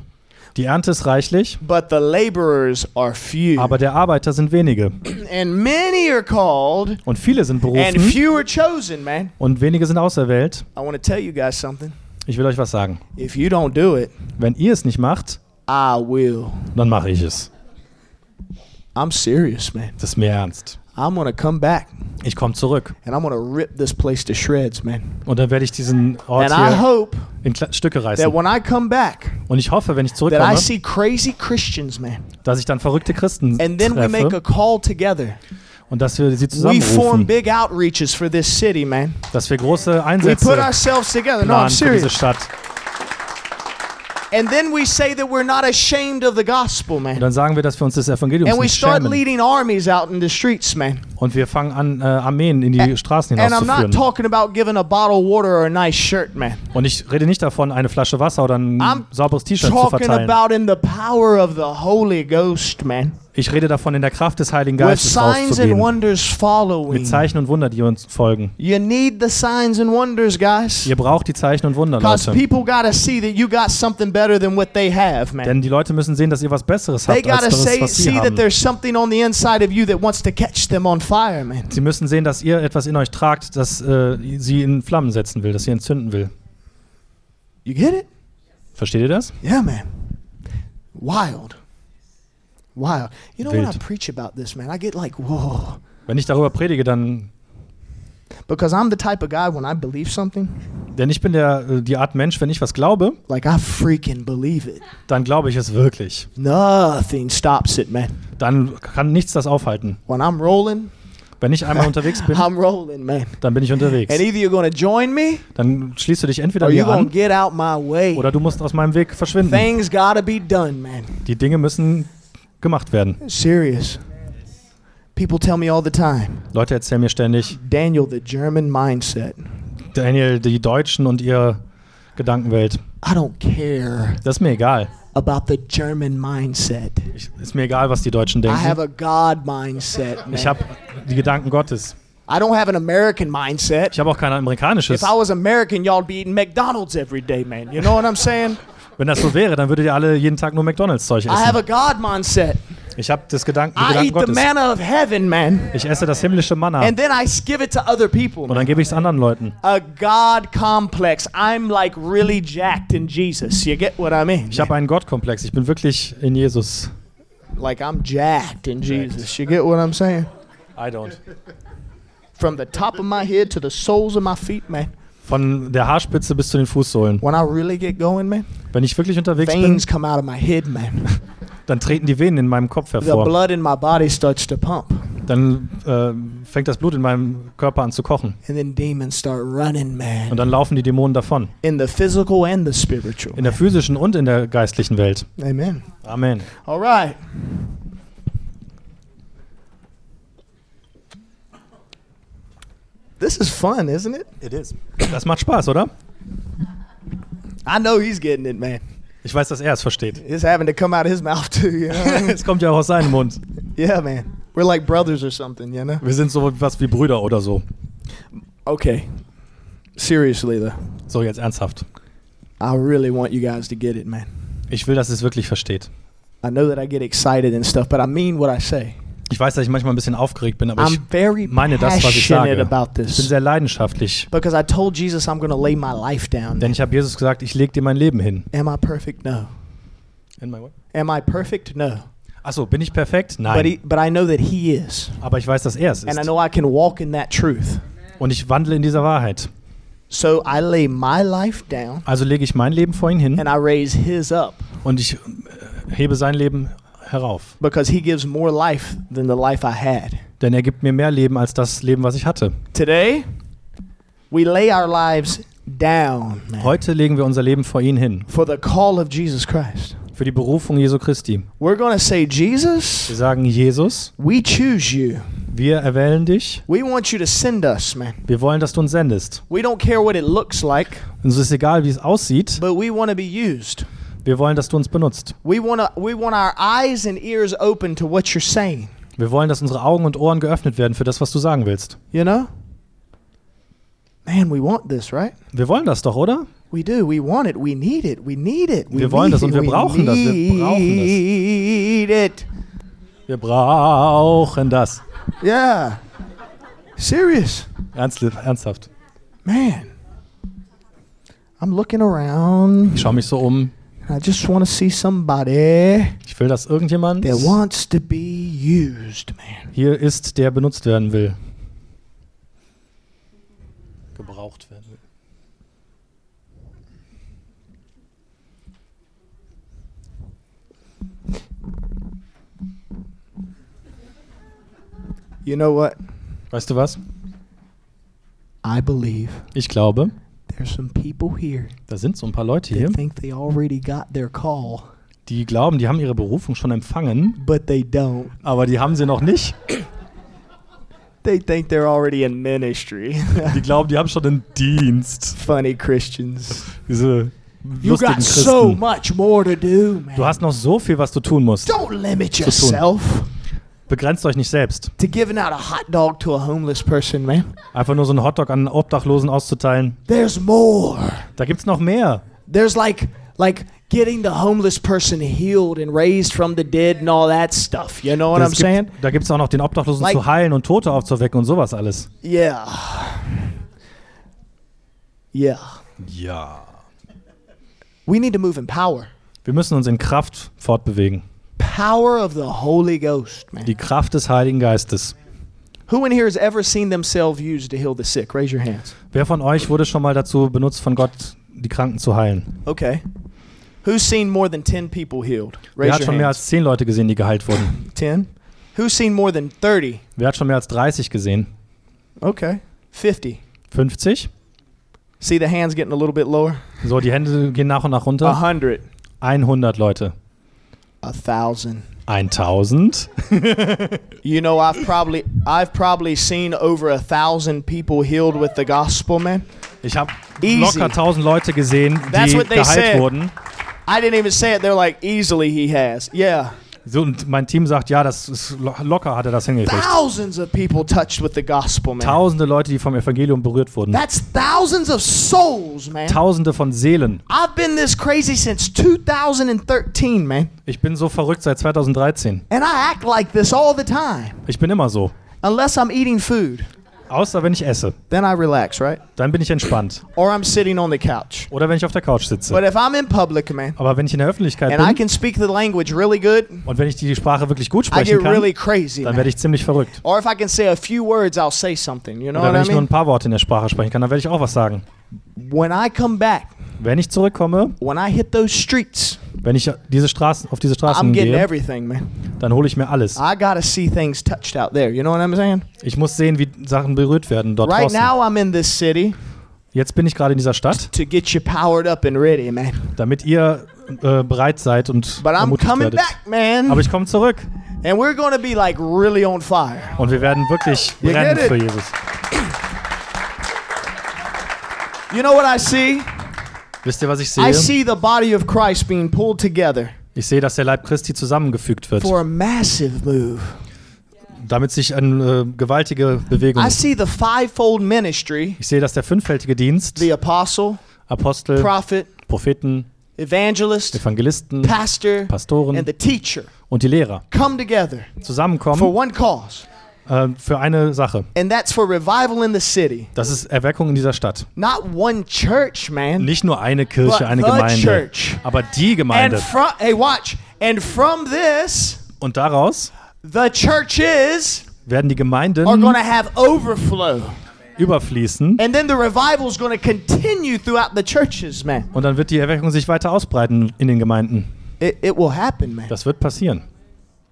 die Ernte ist reichlich, but the laborers are few. aber der Arbeiter sind wenige. And many are called, Und viele sind and berufen few are chosen, man. und wenige sind auserwählt. I want to tell you guys something. Ich will euch was sagen. If you don't do it, Wenn ihr es nicht macht, I will. dann mache ich es. I'm serious, man. Das ist mir ernst. I'm to come back Ich komme zurück. and I'm to rip this place to shreds, man. Und dann werde ich diesen Ort And I hier hope in Kle- Stücke that reißen. when I come back, Und ich hoffe, wenn ich that I zurückkomme, see crazy Christians, man. dass ich dann verrückte Christen And then we make a treffe call together. und dass wir sie We form zusammenrufen, big outreaches for this city, man. dass wir große We put Einsätze ourselves together. No, I'm planen für diese serious. Stadt. And then we say that we're not ashamed of the gospel, Und man. dann sagen wir, dass wir uns des Evangeliums And we nicht start schämen. leading armies out in the streets, man. Und wir fangen an, äh, Armeen in die Straßen And I'm not hinauszuführen. talking about giving a bottle of water or a nice shirt, man. Und ich rede nicht davon, eine Flasche Wasser oder ein I'm sauberes T-Shirt zu verteilen. about in the power of the Holy Ghost, man. Ich rede davon, in der Kraft des Heiligen Geistes rauszugehen. Mit Zeichen und Wunder, die uns folgen. You need the signs and wonders, guys. Ihr braucht die Zeichen und Wunder, Leute. people got to see that you got something better than what they have, man. Denn die Leute müssen sehen, dass ihr was Besseres habt als das, was sie haben. There's something on the inside of you that wants to catch them on fire, man. Sie müssen sehen, dass ihr etwas in euch tragt, das äh, sie in Flammen setzen will, das sie entzünden will. You get it? Versteht ihr das? Yeah, man. Wild. Wild. You know, when I Wild. preach about this, man, I get like, whoa. Wenn ich darüber predige, dann. Because I'm the type of guy, when I believe something, Denn ich bin der, äh, die Art Mensch, wenn ich was glaube, like I freaking believe it. dann glaube ich es wirklich. Nothing stops it, man. Dann kann nichts das aufhalten. When I'm rolling, Wenn ich einmal unterwegs bin, I'm rolling, man. dann bin ich unterwegs. And either you're to join me Dann schließt du dich entweder or you're mir an get out my way. oder du musst aus meinem Weg verschwinden. Things got to be done, man. Die Dinge müssen gemacht werden. Serious. People tell me all the time, Leute erzählen mir ständig, Daniel, the German mindset. Daniel, die Deutschen und ihre Gedankenwelt. I don't care. Das ist mir egal. About the German mindset. Ich, ist mir egal, was die Deutschen I have denken. a God mindset. Man. Ich habe die Gedanken Gottes. I don't have an American mindset. Ich habe auch kein amerikanisches. If I was American, y'all'd be eating McDonald's every day, man. You know what I'm saying? Wenn das so wäre, dann würdet ihr alle jeden Tag nur McDonalds-Zeug I have a essen. God mindset. Ich habe das Gedanken, I Gedanken eat the Gottes. manna of heaven, man. Ich esse das himmlische Manna And then I give it to other people. und dann gebe ich es anderen Leuten. A God complex. I'm like really jacked in Jesus. You get what I mean? Ich habe einen Gottkomplex. Ich bin wirklich in Jesus. Like I'm jacked in Jesus. You get what I'm saying? I don't. From the top of my head to the soles of my feet, man. Von der Haarspitze bis zu den Fußsohlen. When I really get going, man, Wenn ich wirklich unterwegs bin, veins come out of my head, man. Dann treten die Venen in meinem Kopf The hervor. blood in my body starts to pump. Dann äh, fängt das Blut in meinem Körper an zu kochen. And then demons start running, Und man. dann laufen die Dämonen davon. In the physical and the spiritual. In der physischen und in der geistlichen Welt. Amen. Amen. All right. This is fun, isn't it? It is. Das macht Spaß, oder? I know he's getting it, man. Ich weiß, dass er es versteht. It's having to come out of his mouth too, you know? es kommt ja auch aus seinem Mund. yeah, man. We're like brothers or something, you know? Wir sind so was wie Brüder oder so. Okay. Seriously though, So, jetzt ernsthaft. I really want you guys to get it, man. Ich will, dass es wirklich versteht. I know that I get excited and stuff, but I mean what I say. Ich weiß, dass ich manchmal ein bisschen aufgeregt bin, aber ich I'm very meine das, was ich sage. about Ich bin this sehr leidenschaftlich. because I told Jesus I'm to lay my life down. Denn ich habe Jesus gesagt, ich lege dir mein Leben hin. Am I perfect? No. In my what? Am I perfect? No. Achso, bin ich perfekt? But Nein. he, but I know that He is, Aber ich weiß, dass er es and I ist. know I can walk in that truth. Und ich wandle in dieser Wahrheit. So I lay my life down Also lege ich mein Leben vor ihn hin and I raise His up und ich äh, hebe sein Leben herauf. because He gives more life than the life I had. Denn er gibt mir mehr Leben als das Leben, was ich hatte. Today, we lay our lives down Heute legen wir unser Leben vor ihn hin. for the call of Jesus Christ. Für die Berufung Jesu Christi. We're going to say, Wir Jesus, sagen, Jesus, we choose you. wir erwählen dich. We want you to send us, man. Wir wollen, dass du uns sendest. We don't care what it looks like, Uns ist egal, wie es aussieht. but we want to be used. Wir wollen, dass du uns benutzt. We want to we want our eyes and ears open to what you're saying. Wir wollen, dass unsere Augen und Ohren geöffnet werden für das, was du sagen willst. You know? Man, we want this, right? Wir wollen das doch, oder? We do. We want it. We need it. We need it. We Wir wollen das und wir brauchen das. Wir brauchen das. Wir brauchen das. Yeah. Serious. Ernst, ernsthaft. Man. I'm looking around. Ich schaue mich so um. I just want to see somebody Ich will, dass irgendjemand that wants to be used, man. hier ist, der benutzt werden will. Gebraucht werden will. You know what? Weißt du was? I believe Ich glaube, there's some people here da sind so ein paar Leute hier, think they already got their call, die glauben, die haben ihre Berufung schon empfangen, but they don't. aber die haben sie noch nicht. They think they're already in ministry. Die glauben, die haben schon einen Dienst. Funny Christians. Diese You got so Christen. much more to do, man. Du hast noch so viel, was du tun musst. Don't limit yourself Begrenzt euch nicht selbst. to giving out a hot dog to a homeless person, man. Einfach nur so einen Hotdog an Obdachlosen auszuteilen. There's more. Da gibt's noch mehr. There's like like getting the homeless person healed and raised from the dead and all that stuff. You know what I'm Das saying? gibt, da gibt's auch noch den Obdachlosen Like- zu heilen und Tote aufzuwecken und sowas alles. Yeah. Yeah. Ja. We need to move in power. Wir müssen uns in Kraft fortbewegen. Power of the Holy Ghost, man. Die Kraft des Heiligen Geistes. Who in here has ever seen themselves used to heal the sick? Raise your hands. Wer von euch wurde schon mal dazu benutzt, von Gott die Kranken zu heilen? Okay. Who's seen more than 10 people healed? Wer Raise hat your schon mehr als zehn Leute gesehen, die geheilt wurden? 10. Who's seen more than 30? Wer hat schon mehr als 30 gesehen? Okay. 50. 50? See the hands getting a little bit lower? So, die Hände gehen nach und nach runter. 100. 100 Leute. A thousand. 1000? You know, I've probably I've probably seen over a thousand people healed with the gospel, man. Ich habe locker 1000 Leute gesehen, That's die what they geheilt said. wurden. I didn't even say it. They're like, easily he has. Yeah. So, und mein Team sagt, ja, das ist lo locker hat er das hingekriegt. Thousands of people touched with the gospel, man. Tausende Leute, die vom Evangelium berührt wurden. That's thousands of souls, man. Tausende von Seelen. I've been this crazy since 2013, man. Ich bin so verrückt seit 2013. And I act like this all the time. Ich bin immer so. Unless I'm eating food. Außer wenn ich esse. Then I relax, right? Dann bin ich entspannt. Or I'm sitting on the couch. Oder wenn ich auf der Couch sitze. But if I'm in public, man, Aber wenn ich in der Öffentlichkeit and I bin can speak the language really good, und wenn ich die Sprache wirklich gut I sprechen get really kann, crazy. dann werde ich ziemlich verrückt. Or if I can say a few words, I'll say something. You know Oder what wenn I ich nur ein mean? paar Worte in der Sprache sprechen kann, dann werde ich auch was sagen. When I come back, Wenn ich zurückkomme, when I hit those streets, wenn ich diese Straßen, auf diese I'm Straßen getting gehe, everything, man. Dann hole ich mir alles. I gotta see things touched out there. You know what I'm saying? Ich muss sehen, wie Sachen berührt werden dort Right draußen. now, I'm in this city Jetzt bin ich gerade in dieser Stadt, to get you powered up and ready, man. damit ihr äh, bereit seid und But I'm ermutigt coming werdet. back, man. Aber ich komme zurück And we're gonna be like really on fire. und wir werden wirklich You brennen get it? für Jesus. You know what I see? Wisst ihr, was ich I sehe? see the body of Christ being pulled together Ich sehe, dass der Leib Christi zusammengefügt wird, for a massive move. damit sich eine äh, gewaltige Bewegung. I see the fivefold ministry Ich sehe, dass der fünffältige Dienst, the apostle, Apostel, prophet, Propheten, evangelist, Evangelisten, pastor, Pastoren and the teacher und die Lehrer come together for zusammenkommen one cause, äh, für eine Sache. and that's for revival in the city. Das ist Erweckung in dieser Stadt. Not one church, man. Nicht nur eine Kirche, eine Gemeinde, church. aber die And Gemeinde. from hey, watch. And from this, Und daraus the churches werden die are Gemeinden to have overflow. überfließen And then the revival is going to continue throughout the churches, man. und dann wird die Erweckung sich weiter ausbreiten in den Gemeinden. It, it will happen, man. Das wird passieren.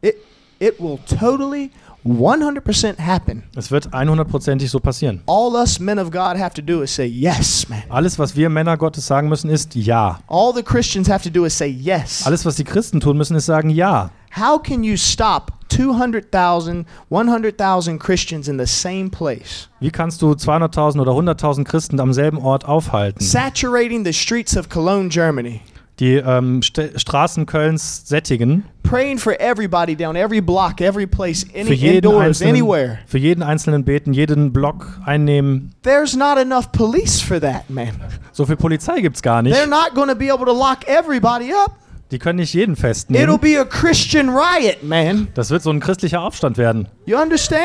It, it will totally 100% happen. Es wird 100%ig so passieren. All us men of God have to do is say yes, man. Alles, was wir Männer Gottes sagen müssen, ist ja. All the Christians have to do is say yes. Alles, was die Christen tun müssen, ist sagen ja. How can you stop 200,000, 100,000 Christians in the same place, Wie kannst du 200.000 oder 100.000 Christen am selben Ort aufhalten, saturating the streets of Cologne, Germany, die ähm, St Straßen Kölns sättigen, praying for everybody down every block, every place, für any jeden, indoors, einzelnen, anywhere? für jeden einzelnen beten, jeden Block einnehmen? There's not enough police for that, man. So viel Polizei gibt es gar nicht. They're not going to be able to lock everybody up. Die können nicht jeden It'll festnehmen. be a Christian riot, man. Das wird so ein christlicher Aufstand werden. You understand?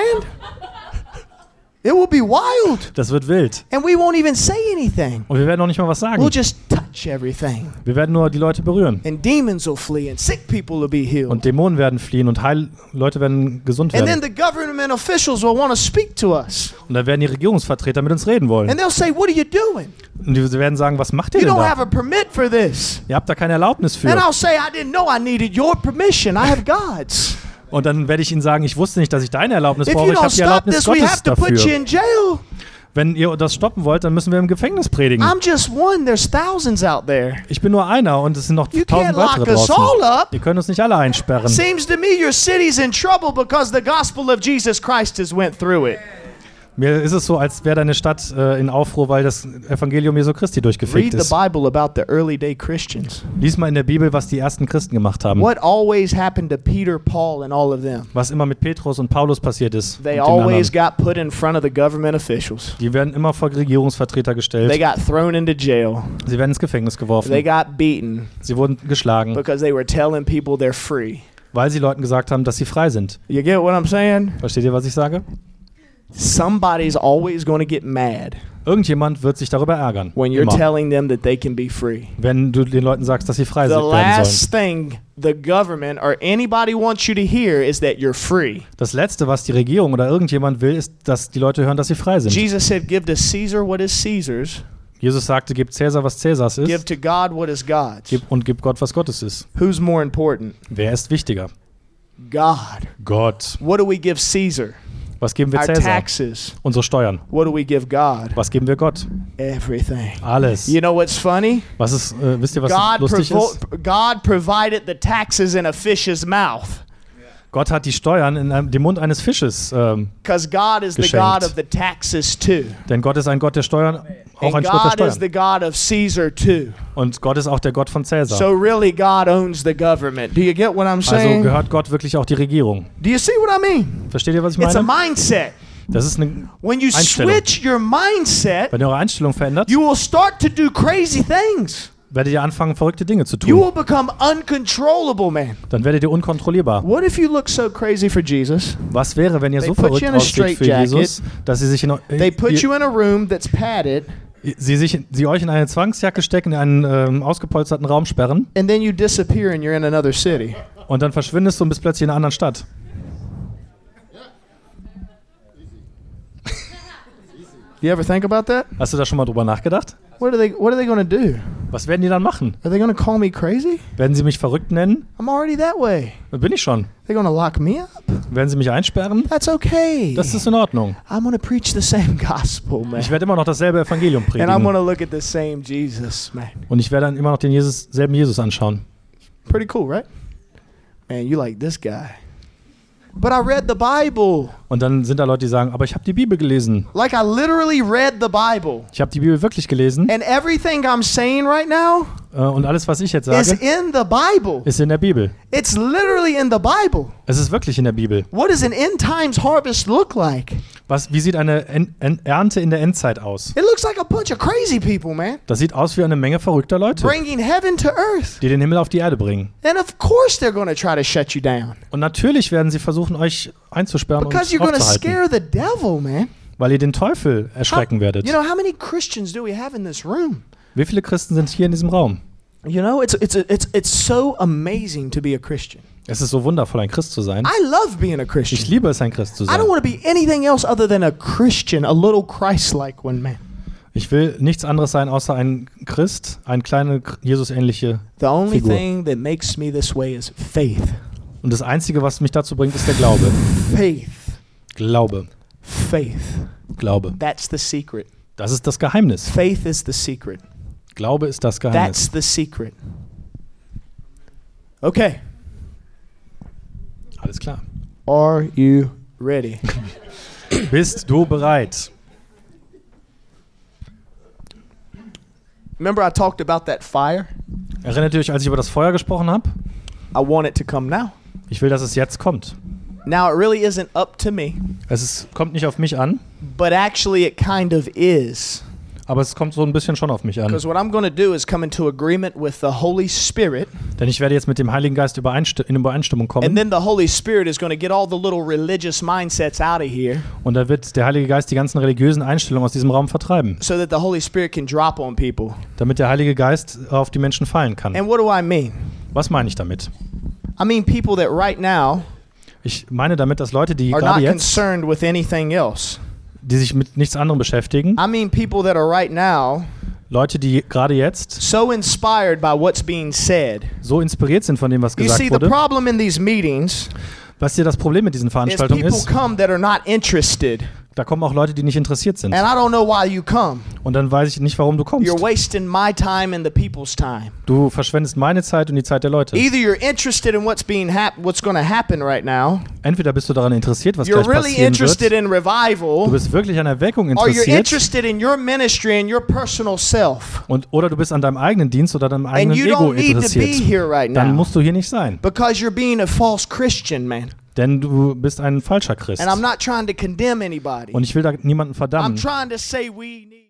It will be wild. Das wird wild. And we won't even say anything. Und wir werden noch nicht mal was sagen. We'll just touch everything. Wir werden nur die Leute berühren. And demons will flee and sick people will be healed. Und Dämonen werden fliehen und Heil Leute werden gesund And then werden. the government officials will want to speak to us. Und dann werden die Regierungsvertreter mit uns reden wollen. And they'll say, What are you doing? Und die werden sagen, was macht ihr You denn don't have da? a permit for this. Ihr habt da keine Erlaubnis And für. I'll say, I didn't know I needed your permission. I have God's. Und dann werde ich ihnen sagen, ich wusste nicht, dass ich deine Erlaubnis If brauche. Ich habe die Erlaubnis this, Gottes dafür. Wenn ihr das stoppen wollt, dann müssen wir im Gefängnis predigen. One. There's thousands out there. Ich bin nur einer und es sind noch You tausend weitere draußen. Ihr könnt uns nicht alle einsperren. Seems to me your city's in trouble because the gospel of Jesus Christ has went through it. Mir ist es so, als wäre deine Stadt äh, in Aufruhr, weil das Evangelium Jesu Christi Read durchgefegt the ist. Bible about the early day Christians. Lies mal in der Bibel, was die ersten Christen gemacht haben. What always happened to Peter, Paul, and all of them? Was immer mit Petrus und Paulus passiert ist. They always got put in front of the government officials. Die werden immer vor Regierungsvertreter They gestellt. got thrown into jail. Sie werden ins Gefängnis They geworfen. got beaten Sie wurden geschlagen, because they were telling people they're free. weil sie Leuten gesagt haben, dass sie frei sind. You get what I'm saying? Versteht ihr, was ich sage? Somebody's always going to get mad Irgendjemand wird sich darüber ärgern. when you're Immer. telling them that they can be free. Wenn du den Leuten sagst, dass sie frei The sind, sollen. thing the government or anybody wants you to hear is that you're free. Das Letzte, was die Regierung oder irgendjemand will, ist, dass die Leute hören, dass sie frei sind. Jesus said, Give to Caesar what is Caesar's, Jesus sagte, gib Cäsar, was Cäsars give ist, to God what is God's. gib, und gib Gott, was Gottes ist. Who's more important? Wer ist wichtiger? God. Gott. What do we give Caesar? Was geben wir Our Cäsar? taxes. Unsere Steuern. What do we give God? Was geben wir Gott? Everything. Alles. You know what's funny? Was ist, äh, wisst ihr, was God, lustig ist? God provided the taxes in a fish's mouth. Gott hat die Steuern in einem, dem Mund eines Fisches, ähm, Because God is the Geschenkt. God of the taxes too. denn Gott ist ein Gott der Steuern, auch ein Gott der Steuern. the God of Caesar too. Und Gott ist auch der Gott von Cäsar. So really God owns the government. Do you get what I'm also saying? gehört Gott wirklich auch die Regierung. Do you see what I mean? Versteht ihr, was ich It's a meine? mindset. Das ist eine, When you Einstellung. switch your mindset, wenn ihr eure Einstellung verändert, you will start to do crazy things. Werdet ihr anfangen, verrückte Dinge zu You tun. will become uncontrollable, man. Dann werdet ihr unkontrollierbar. What if you look so crazy for Jesus? Was wäre, wenn ihr They so put verrückt you in a aussieht für straitjacket. Jesus, dass sie sich in, They put ihr, you in a room that's padded, sie, sich, sie euch in eine Zwangsjacke stecken, in einen ähm, ausgepolsterten Raum sperren and then you disappear and you're in another city. und dann verschwindest du und bist plötzlich in einer anderen Stadt. You ever think about that? Hast du da schon mal drüber nachgedacht? What are they What are they to do? Was werden die dann machen? Are they to call me crazy? Werden sie mich verrückt nennen? I'm already that way. Da bin ich schon. They're to lock me up. Werden sie mich einsperren? That's okay. Das ist in Ordnung. I'm to preach the same gospel, man. Ich werde immer noch dasselbe Evangelium And I'm predigen. to look at the same Jesus, man. Und ich werde dann immer noch den Jesus, selben Jesus anschauen. Pretty cool, right? Man, you like this guy. But I read the Bible. Und dann sind da Leute, die sagen, aber ich habe die Bibel gelesen. Like I literally read the Bible. Ich habe die Bibel wirklich gelesen. And everything I'm saying right now und alles, was ich jetzt is sage, in the Bible. ist in der Bibel. It's literally in the Bible. Es ist wirklich in der Bibel. What does an end times harvest look like? Was, wie sieht eine En- En- Ernte in der Endzeit aus? It looks like a bunch of crazy people, man, Das sieht aus wie eine Menge verrückter Leute, bringing heaven to earth. die den Himmel auf die Erde bringen. And of course they're going to try to shut you down Und natürlich werden sie versuchen, euch einzusperren und because you're going to scare the devil, man. weil ihr den Teufel erschrecken werdet. You know, how many Christians do we have in this room? Wie viele Christen sind hier in diesem Raum? You know, it's it's it's it's so amazing to be a Christian. Es ist so wundervoll, ein Christ zu sein. I love being a Ich Christian. liebe es, ein Christ zu I sein. don't want to be anything else other than a Christian, a little Christ-like one, man. Ich will nichts anderes sein, außer ein Christ, ein kleine Jesus-ähnliche. The only Figur. thing that makes me this way is faith. Und das Einzige, was mich dazu bringt, ist der Glaube. Faith. Glaube. Faith. Glaube. That's the secret. Das ist das Geheimnis. Faith is the secret. Glaube ist das Geheimnis. That's the secret. Okay. Alles klar. Are you ready? Bist du bereit? Remember I talked about that fire? Erinnert ihr euch, als ich über das Feuer gesprochen habe? I want it to come now. Ich will, dass es jetzt kommt. Now it really isn't up to me, Es ist, kommt nicht auf mich an, but actually it kind of is. Aber es kommt so ein bisschen schon auf mich an. Denn ich werde jetzt mit dem Heiligen Geist in Übereinstimmung and kommen. then the Holy Spirit is going to get all the little religious mindsets out of here Und da wird der Heilige Geist die ganzen religiösen Einstellungen aus diesem Raum vertreiben, so that the Holy Spirit can drop on people. damit der Heilige Geist auf die Menschen fallen kann. And what do I mean? Was meine ich damit? I mean people that right now Ich meine damit, dass Leute, die gerade jetzt, die sich mit nichts anderem beschäftigen, I mean people that are right now Leute, die gerade jetzt so inspired by what's being said. so inspiriert sind von dem, was You see, gesagt the wurde. problem in these meetings Was hier das Problem mit diesen Veranstaltungen ist, da kommen auch Leute, die nicht interessiert sind. And I don't know why you come. Und dann weiß ich nicht, warum du kommst. You're wasting my time and the people's time. Du verschwendest meine Zeit und die Zeit der Leute. Either you're interested in what's being hap- what's going to happen right now. Entweder bist du daran interessiert, was You're gleich really passieren interested wird. in Du revival. bist wirklich an Erweckung Or you're interessiert. interested in your ministry and your personal self. Und, oder du bist an deinem eigenen Dienst oder deinem And eigenen you Ego don't need to be interessiert. here right Dann now musst du hier nicht sein. because you're being a false Christian, man. Denn du bist ein falscher Christ. And I'm not trying to condemn anybody. Und ich will da niemanden I'm verdammen. trying to say we need